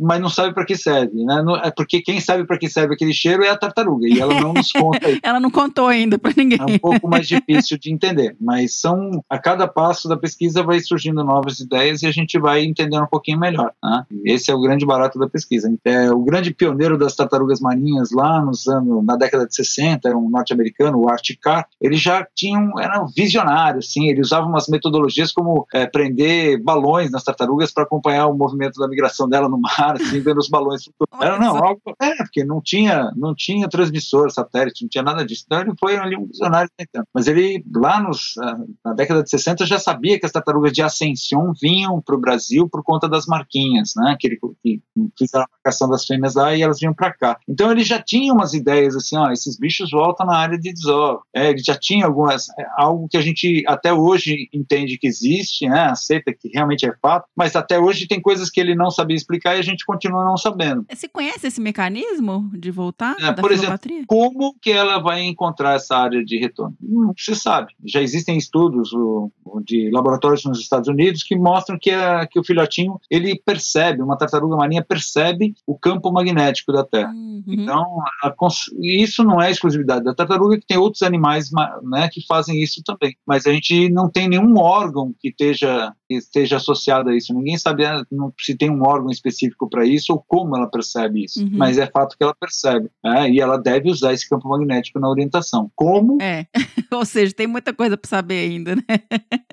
mas não sabe para que serve, né? é porque quem sabe para que serve aquele cheiro é a tartaruga e ela não nos conta. [LAUGHS] ela não contou ainda para ninguém. É um pouco mais difícil de entender, mas são a cada passo da pesquisa vai surgindo novas ideias e a gente vai entendendo um pouquinho melhor. Né? Esse é o grande barato da pesquisa. É, o grande pioneiro das tartarugas marinhas lá nos anos, na década de 60, era um norte-americano, o Art Carr, ele já tinha um, era um visionário, sim, ele usava umas metodologias como é, prender balões nas tartarugas para acompanhar o movimento da migração dela no mar, assim, vendo os balões. [LAUGHS] Era, não, algo, é, porque não tinha, não tinha transmissor, satélite, não tinha nada disso. Então ele foi ali um visionário tentando. Mas ele, lá nos, ah, na década de 60, já sabia que as tartarugas de Ascension vinham para o Brasil por conta das marquinhas, né? Que ele que fizeram a marcação das fêmeas lá e elas vinham para cá. Então ele já tinha umas ideias assim, ó, esses bichos voltam na área de desova. É, ele já tinha algumas, é, algo que a gente até hoje entende que existe, né? Aceita que realmente é fato, mas até hoje tem coisas que ele não sabia explicar e a gente continua não sabendo. Você conhece esse mecanismo de voltar? É, por exemplo, como que ela vai encontrar essa área de retorno? Não se sabe. Já existem estudos o, de laboratórios nos Estados Unidos que mostram que, a, que o filhotinho ele percebe, uma tartaruga marinha percebe o campo magnético da Terra. Uhum. Então, a, isso não é exclusividade da tartaruga, que tem outros animais né, que fazem isso também. Mas a gente não tem nenhum órgão que esteja, que esteja associado a isso. Ninguém sabe ah, se tem um órgão específico para isso ou como ela percebe isso. Uhum. Mas é fato que ela percebe. Né, e ela deve usar esse campo magnético na orientação. Como? É. [LAUGHS] ou seja, tem muita coisa para saber ainda, né?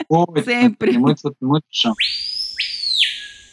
Muito, [LAUGHS] Sempre. Tem muito, muito chão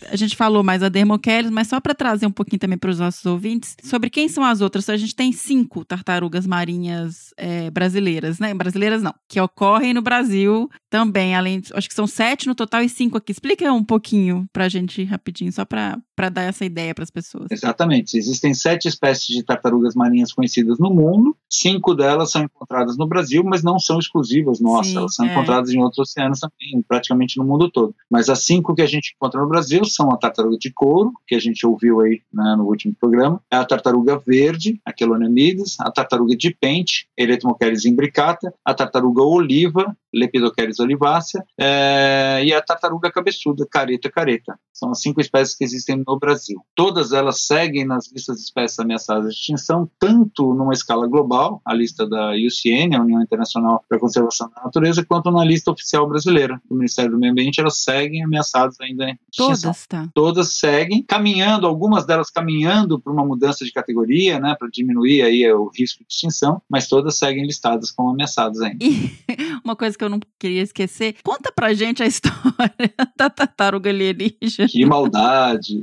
a gente falou mais a Dermocheles, mas só para trazer um pouquinho também para os nossos ouvintes, sobre quem são as outras. A gente tem cinco tartarugas marinhas é, brasileiras, né? Brasileiras não, que ocorrem no Brasil também, além, acho que são sete no total e cinco aqui. Explica um pouquinho para a gente rapidinho, só para dar essa ideia para as pessoas. Exatamente. Existem sete espécies de tartarugas marinhas conhecidas no mundo, cinco delas são encontradas no Brasil, mas não são exclusivas nossas, Sim, elas são é. encontradas em outros oceanos também, praticamente no mundo todo. Mas as cinco que a gente encontra no Brasil são a tartaruga de couro, que a gente ouviu aí né, no último programa, a tartaruga verde, a Quelonemides, a tartaruga de pente, Eretmocheles imbricata, a tartaruga oliva, Lepidocheles olivácea, é, e a tartaruga cabeçuda, careta careta. São as cinco espécies que existem no Brasil. Todas elas seguem nas listas de espécies ameaçadas de extinção, tanto numa escala global, a lista da IUCN, a União Internacional para a Conservação da Natureza, quanto na lista oficial brasileira do Ministério do Meio Ambiente, elas seguem ameaçadas ainda em extinção. Todas, tá. Todas seguem, caminhando, algumas delas caminhando para uma mudança de categoria, né, para diminuir aí o risco de extinção, mas todas seguem listadas como ameaçadas ainda. E [LAUGHS] uma coisa que eu não queria esquecer, conta pra gente a [LAUGHS] história da tartaruga alienígena. Que maldade.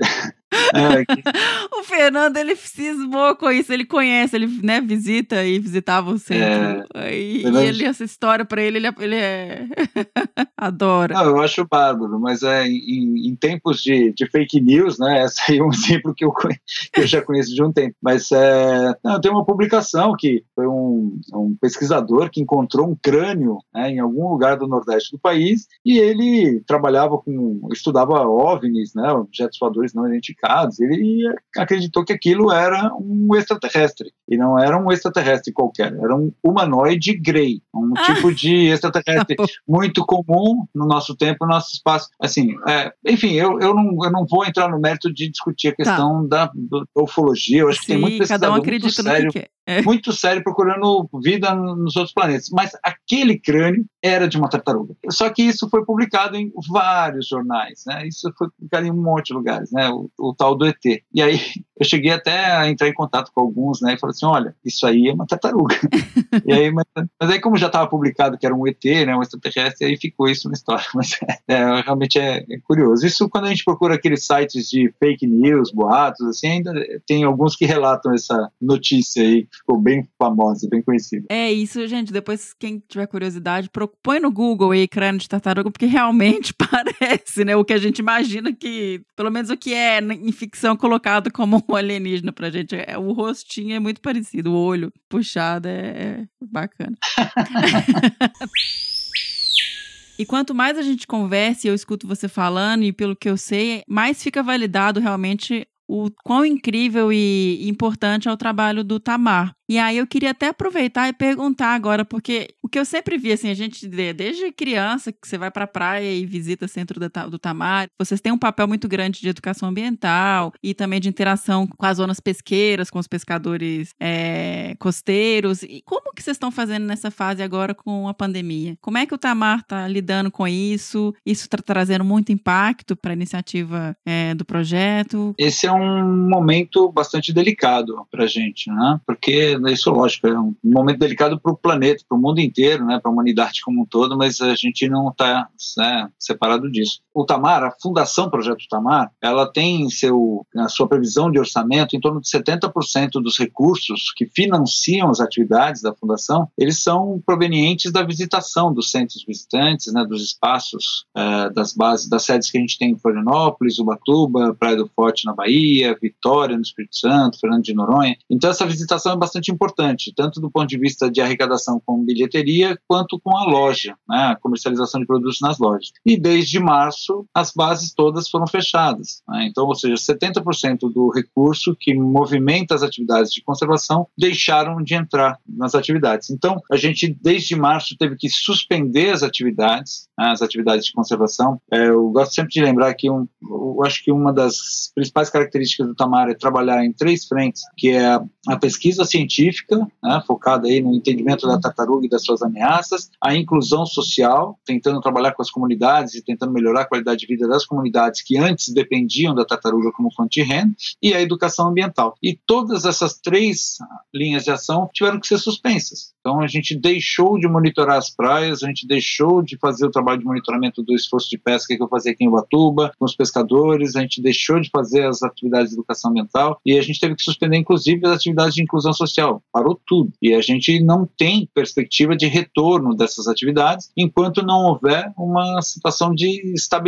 É, [LAUGHS] o Fernando, ele cismou com isso, ele conhece, ele né, visita e visitava o centro. É, e, e ele, essa história para ele, ele, é, ele é. [LAUGHS] adora. Não, eu acho bárbaro, mas é, em, em tempos de, de, fake news, né? Esse aí é um [LAUGHS] exemplo que eu, que eu já conheço de um tempo. Mas é, não, tem uma publicação que foi um, um pesquisador que encontrou um crânio né, em algum lugar do Nordeste do país e ele trabalhava com. estudava OVNIs, né? Objetos voadores não identificados ele acreditou que aquilo era um extraterrestre. E não era um extraterrestre qualquer, era um humanoide grey, um ah. tipo de extraterrestre [LAUGHS] muito comum no nosso tempo, no nosso espaço. Assim, é, enfim, eu, eu, não, eu não vou entrar no mérito de discutir a tá. questão tá. da, da, ufologia. Eu acho Sim, que tem muito pesquisador cada um acredita muito sério, que. É. muito sério procurando vida nos outros planetas. Mas aquele crânio era de uma tartaruga. Só que isso foi publicado em vários jornais, né? Isso foi publicado em um monte de lugares, né? O, o tal do ET. E aí [LAUGHS] Eu cheguei até a entrar em contato com alguns, né, e falei assim, olha, isso aí é uma tartaruga. [LAUGHS] e aí, mas, mas, aí como já estava publicado que era um ET, né, um extraterrestre, aí ficou isso na história. [LAUGHS] Mas é, realmente é, é, curioso. Isso quando a gente procura aqueles sites de fake news, boatos, assim, ainda tem alguns que relatam essa notícia aí que ficou bem famosa, bem conhecida. É isso, gente. Depois quem tiver curiosidade, põe no Google aí crânio de tartaruga, porque realmente [LAUGHS] parece, né, o que a gente imagina que, pelo menos o que é em ficção colocado como um alienígena pra gente, é, o rostinho é muito parecido, o olho puxado é, é bacana. [LAUGHS] E quanto mais a gente conversa e eu escuto você falando, e pelo que eu sei, mais fica validado realmente o quão incrível e importante é o trabalho do Tamar. E aí eu queria até aproveitar e perguntar agora, porque o que eu sempre vi, assim, a gente, desde criança, que você vai para a praia e visita centro do Tamar, vocês têm um papel muito grande de educação ambiental e também de interação com as zonas pesqueiras, com os pescadores é, costeiros. E como que vocês estão fazendo nessa fase agora com a pandemia? Como é que o Tamar está lidando com isso? Isso está trazendo muito impacto para a iniciativa é, do projeto? Esse é um momento bastante delicado para a gente, né? Porque isso, lógico, é um momento delicado para o planeta, para o mundo inteiro, né, para a humanidade como um todo, mas a gente não está né, separado disso. O Tamar, a Fundação Projeto Tamar, ela tem seu, na sua previsão de orçamento em torno de 70% dos recursos que financiam as atividades da Fundação, eles são provenientes da visitação dos centros visitantes, né, dos espaços é, das bases, das sedes que a gente tem em Florianópolis, Ubatuba, Praia do Forte na Bahia, Vitória no Espírito Santo, Fernando de Noronha. Então essa visitação é bastante importante, tanto do ponto de vista de arrecadação com bilheteria, quanto com a loja, né, a comercialização de produtos nas lojas. E desde março, as bases todas foram fechadas. Né, então, ou seja, 70% do recurso que movimenta as atividades de conservação deixaram de entrar nas atividades. Então, a gente, desde março, teve que suspender as atividades, né, as atividades de conservação. É, eu gosto sempre de lembrar que um, eu acho que uma das principais características do Tamar é trabalhar em três frentes, que é a, a pesquisa científica, né, focada aí no entendimento da tartaruga e das suas ameaças, a inclusão social, tentando trabalhar com as comunidades e tentando melhorar qualidade de vida das comunidades que antes dependiam da tartaruga como fonte de renda, e a educação ambiental. E todas essas três linhas de ação tiveram que ser suspensas. Então a gente deixou de monitorar as praias, a gente deixou de fazer o trabalho de monitoramento do esforço de pesca que eu fazia aqui em Ubatuba, com os pescadores, a gente deixou de fazer as atividades de educação ambiental e a gente teve que suspender inclusive as atividades de inclusão social parou tudo. E a gente não tem perspectiva de retorno dessas atividades enquanto não houver uma situação de estabilidade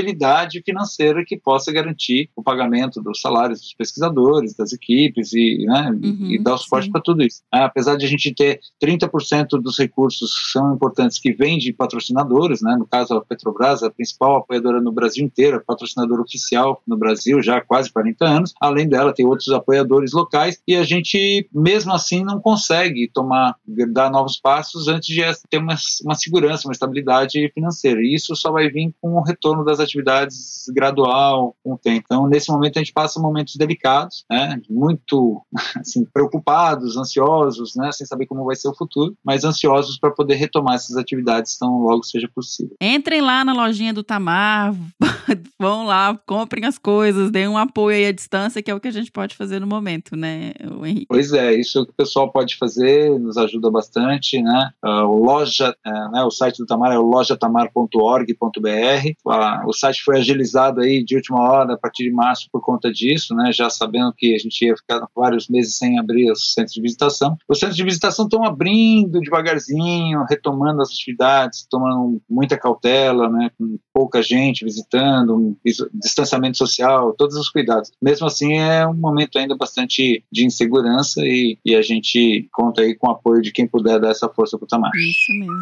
financeira que possa garantir o pagamento dos salários dos pesquisadores, das equipes e, né, uhum, e dar o suporte para tudo isso. É, apesar de a gente ter 30% dos recursos que são importantes que vêm de patrocinadores, né, no caso a Petrobras, a principal apoiadora no Brasil inteiro, patrocinadora oficial no Brasil já há quase 40 anos, além dela tem outros apoiadores locais e a gente mesmo assim não consegue tomar, dar novos passos antes de ter uma, uma segurança, uma estabilidade financeira. E isso só vai vir com o retorno das atividades gradual, com o tempo. Então, nesse momento, a gente passa momentos delicados, né, muito [LAUGHS] assim, preocupados, ansiosos, né, sem saber como vai ser o futuro, mas ansiosos para poder retomar essas atividades tão logo seja possível. Entrem lá na lojinha do Tamar, [LAUGHS] vão lá, comprem as coisas, deem um apoio aí à distância, que é o que a gente pode fazer no momento, né, Henrique? Pois é, isso é o que o pessoal pode fazer, nos ajuda bastante, né? Uh, o loja, uh, né, o site do Tamar é o lojatamar.org.br. Uh, o site foi agilizado aí de última hora a partir de março por conta disso, né? Já sabendo que a gente ia ficar vários meses sem abrir os centros de visitação. Os centros de visitação estão abrindo devagarzinho, retomando as atividades, tomando muita cautela, né? Com pouca gente visitando, um distanciamento social, todos os cuidados. Mesmo assim, é um momento ainda bastante de insegurança e, e a gente conta aí com o apoio de quem puder dar essa força pro Tamar. Isso mesmo.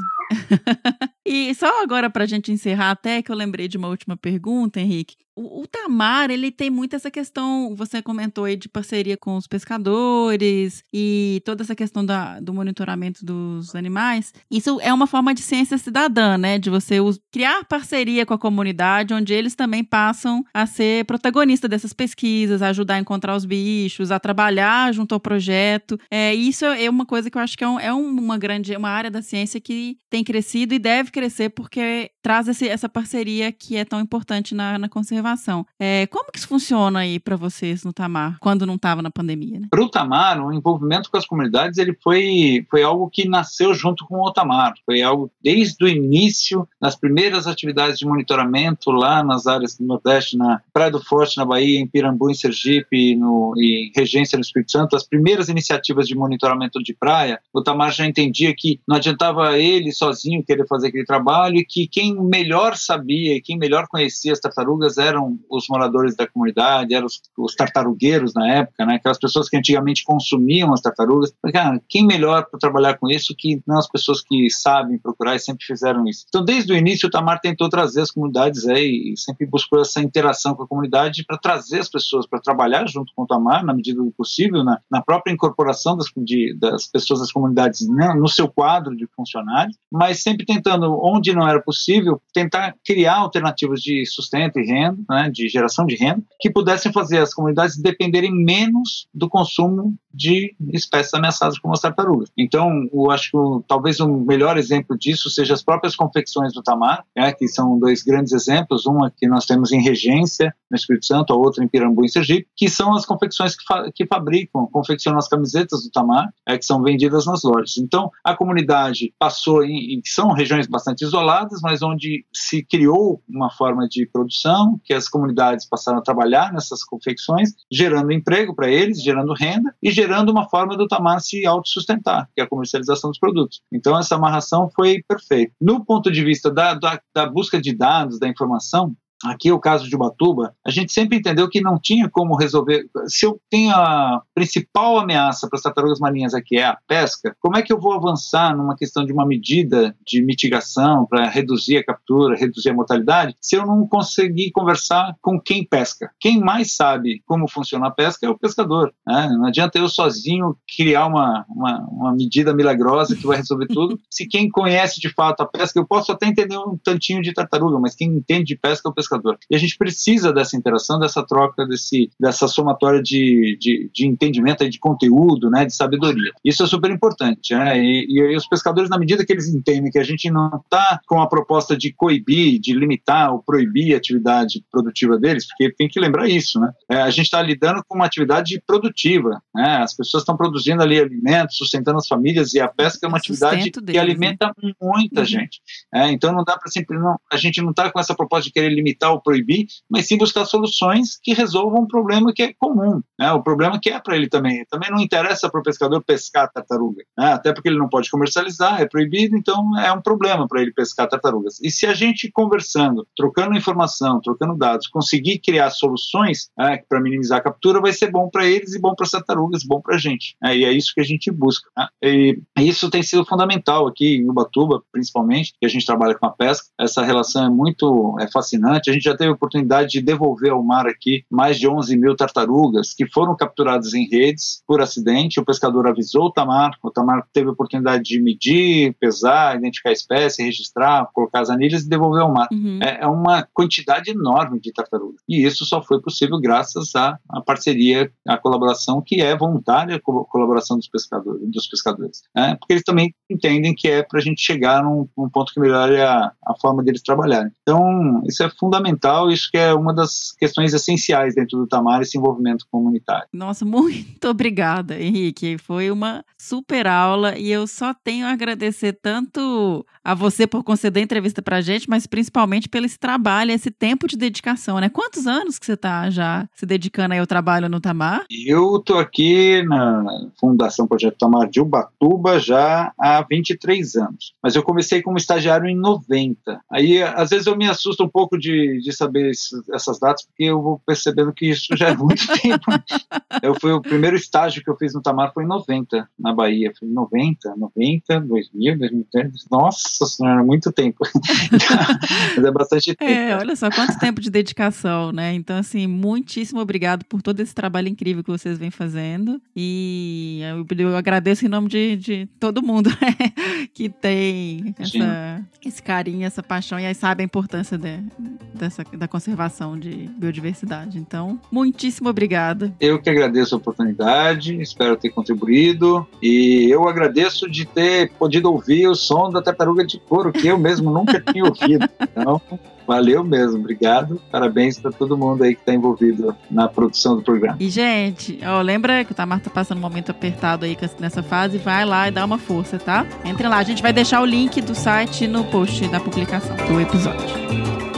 [LAUGHS] e só agora pra gente encerrar até que eu lembrei de uma última pergunta, Henrique. O, o, Tamar, ele tem muito essa questão, você comentou aí de parceria com os pescadores e toda essa questão da, do monitoramento dos animais. Isso é uma forma de ciência cidadã, né? De você criar parceria com a comunidade, onde eles também passam a ser protagonistas dessas pesquisas, a ajudar a encontrar os bichos, a trabalhar junto ao projeto. É, isso é uma coisa que eu acho que é, um, é uma grande, uma área da ciência que tem crescido e deve crescer porque traz esse, essa parceria que é tão importante na, na conservação conservação. É, como que isso funciona aí para vocês no Tamar, quando não estava na pandemia? Né? Para o Tamar, o envolvimento com as comunidades ele foi, foi algo que nasceu junto com o Tamar. Foi algo desde o início, nas primeiras atividades de monitoramento lá nas áreas do Nordeste, na Praia do Forte, na Bahia, em Pirambu, em Sergipe, no, em Regência, no Espírito Santo, as primeiras iniciativas de monitoramento de praia, o Tamar já entendia que não adiantava ele sozinho querer fazer aquele trabalho e que quem melhor sabia, quem melhor conhecia as tartarugas eram os moradores da comunidade, eram os, os tartarugueiros na época, né? aquelas pessoas que antigamente consumiam as tartarugas. Cara, quem melhor para trabalhar com isso que não as pessoas que sabem procurar e sempre fizeram isso. Então, desde o início, o Tamar tentou trazer as comunidades aí e sempre buscou essa interação com a comunidade para trazer as pessoas para trabalhar junto com o Tamar, na medida do possível, na, na própria incorporação das, de, das pessoas das comunidades né, no seu quadro de funcionários, mas sempre tentando, onde não era possível, tentar criar alternativas de sustento e renda, né, de geração de renda, que pudessem fazer as comunidades dependerem menos do consumo de espécies ameaçadas como as tartarugas. Então, eu acho que o, talvez o melhor exemplo disso seja as próprias confecções do Tamar, né, que são dois grandes exemplos, uma que nós temos em Regência, no Espírito Santo, a outra em Pirambu, em Sergipe, que são as confecções que, fa que fabricam, confeccionam as camisetas do Tamar, é, que são vendidas nas lojas. Então, a comunidade passou em, em são regiões bastante isoladas, mas onde se criou uma forma de produção, que as comunidades passaram a trabalhar nessas confecções, gerando emprego para eles, gerando renda e gerando uma forma do Tamar se autossustentar, que é a comercialização dos produtos. Então, essa amarração foi perfeita. No ponto de vista da, da, da busca de dados, da informação, aqui o caso de Ubatuba, a gente sempre entendeu que não tinha como resolver. Se eu tenho a principal ameaça para as tartarugas marinhas aqui é a pesca, como é que eu vou avançar numa questão de uma medida de mitigação para reduzir a captura, reduzir a mortalidade, se eu não conseguir conversar com quem pesca? Quem mais sabe como funciona a pesca é o pescador. Né? Não adianta eu sozinho criar uma, uma, uma medida milagrosa que vai resolver tudo. [LAUGHS] se quem conhece de fato a pesca, eu posso até entender um tantinho de tartaruga, mas quem entende de pesca é o pescador pescador. E a gente precisa dessa interação, dessa troca, desse, dessa somatória de, de, de entendimento, de conteúdo, né, de sabedoria. Isso é super importante. Né? E, e, os pescadores, na medida que eles entendem que a gente não está com a proposta de coibir, de limitar ou proibir a atividade produtiva deles, porque tem que lembrar isso, né? É, a gente está lidando com uma atividade produtiva, né? As pessoas estão produzindo ali alimentos, sustentando as famílias e a pesca é uma atividade deles, que alimenta né? muita uhum. gente. É, então não dá para sempre não, a gente não está com essa proposta de querer limitar limitar ou proibir, mas sim buscar soluções que resolvam um problema que é comum, né? o problema que é para ele também. Também não interessa para o pescador pescar tartaruga, né? até porque ele não pode comercializar, é proibido, então é um problema para ele pescar tartarugas. E se a gente conversando, trocando informação, trocando dados, conseguir criar soluções né, para minimizar a captura, vai ser bom para eles e bom para as tartarugas, bom para a gente. Né? E é isso que a gente busca. Né? E isso tem sido fundamental aqui em Ubatuba, principalmente, que a gente trabalha com a pesca. Essa relação é muito é fascinante gente já teve a oportunidade de devolver ao mar aqui mais de 11 mil tartarugas que foram capturadas em redes por acidente. O pescador avisou o Tamar, o Tamar teve a oportunidade de medir, pesar, identificar a espécie, registrar, colocar as anilhas e devolver ao mar. Uhum. É, é, uma quantidade enorme de tartarugas. E isso só foi possível graças à, à parceria, à colaboração que é voluntária, a colaboração dos pescadores, dos pescadores. Né? Porque eles também entendem que é para a gente chegar num, num ponto que melhore a, a forma deles trabalharem. Então, isso é fundamental fundamental, isso que é uma das questões essenciais dentro do Tamar, esse envolvimento comunitário. Nossa, [LAUGHS] muito obrigada, Henrique. Foi uma super aula e eu só tenho a agradecer tanto a você por conceder a entrevista pra gente, mas principalmente pelo esse trabalho, esse tempo de dedicação, né? Quantos anos que você está já se dedicando aí ao trabalho no Tamar? Eu tô aqui na Fundação Projeto Tamar de Ubatuba já há 23 anos, mas eu comecei como estagiário em 90. Aí, às vezes eu me assusto um pouco de de, saber essas datas, porque eu vou percebendo que isso já é muito [LAUGHS] tempo. Eu fui o primeiro estágio que eu fiz no Tamar foi em 90, na Bahia. Foi em 90, 90, 2000, 2010. Nossa senhora, muito tempo. [LAUGHS] Mas é bastante tempo. É, olha só quanto tempo de dedicação, né? Então, assim, muitíssimo obrigado por todo esse trabalho incrível que vocês vêm fazendo. E eu, eu agradeço em nome de, de todo mundo né? que tem essa, esse carinho, essa paixão e aí sabe a importância de, dessa, da conservação de biodiversidade. Então, muitíssimo obrigada. Eu que agradeço a oportunidade, espero ter contribuído e eu agradeço de ter podido ouvir o som da tartaruga de couro, que eu mesmo nunca [LAUGHS] tinha ouvido. Então, Valeu mesmo, obrigado. Parabéns para todo mundo aí que está envolvido na produção do programa. E, gente, ó, lembra que o Tamar tá passando um momento apertado aí nessa fase? Vai lá e dá uma força, tá? Entre lá, a gente vai deixar o link do site no post da publicação do episódio.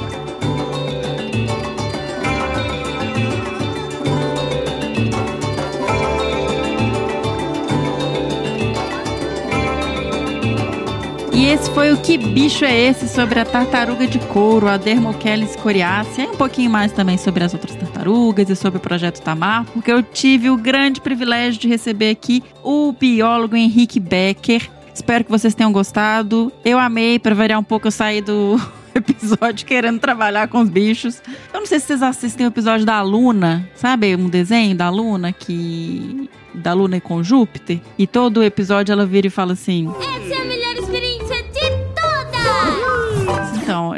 E esse foi o Que Bicho é Esse sobre a tartaruga de couro, a Dermochelis coriacea, e um pouquinho mais também sobre as outras tartarugas e sobre o projeto Tamar, porque eu tive o grande privilégio de receber aqui o biólogo Henrique Becker. Espero que vocês tenham gostado. Eu amei, para variar um pouco, eu saí do [LAUGHS] episódio querendo trabalhar com os bichos. Eu não sei se vocês assistem o episódio da Luna, sabe? Um desenho da Luna que. Da Luna com Júpiter. E todo episódio ela vira e fala assim. Essa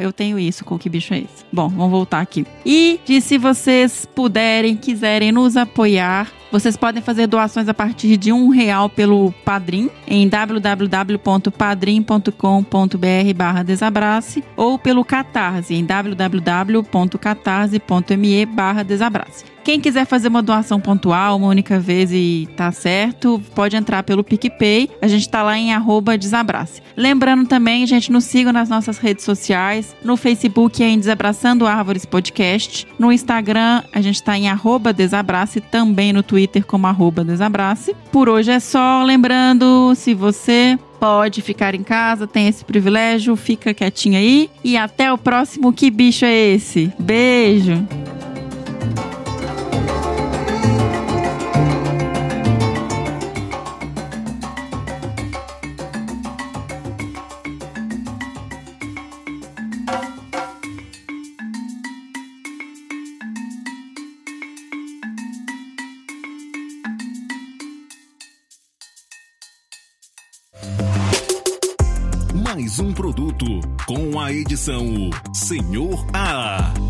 eu tenho isso com que bicho é esse. Bom, vamos voltar aqui. E de se vocês puderem, quiserem nos apoiar, vocês podem fazer doações a partir de um real pelo Padrim em www.padrim.com.br barra desabrace ou pelo Catarse em www.catarse.me barra desabrace. Quem quiser fazer uma doação pontual, uma única vez e tá certo, pode entrar pelo PicPay. A gente tá lá em desabrace. Lembrando também, gente, nos sigam nas nossas redes sociais. No Facebook é em Desabraçando Árvores Podcast. No Instagram, a gente tá em desabrace, também no Twitter como desabrace. Por hoje é só. Lembrando, se você pode ficar em casa, tem esse privilégio, fica quietinho aí. E até o próximo Que Bicho é Esse? Beijo! A edição Senhor A.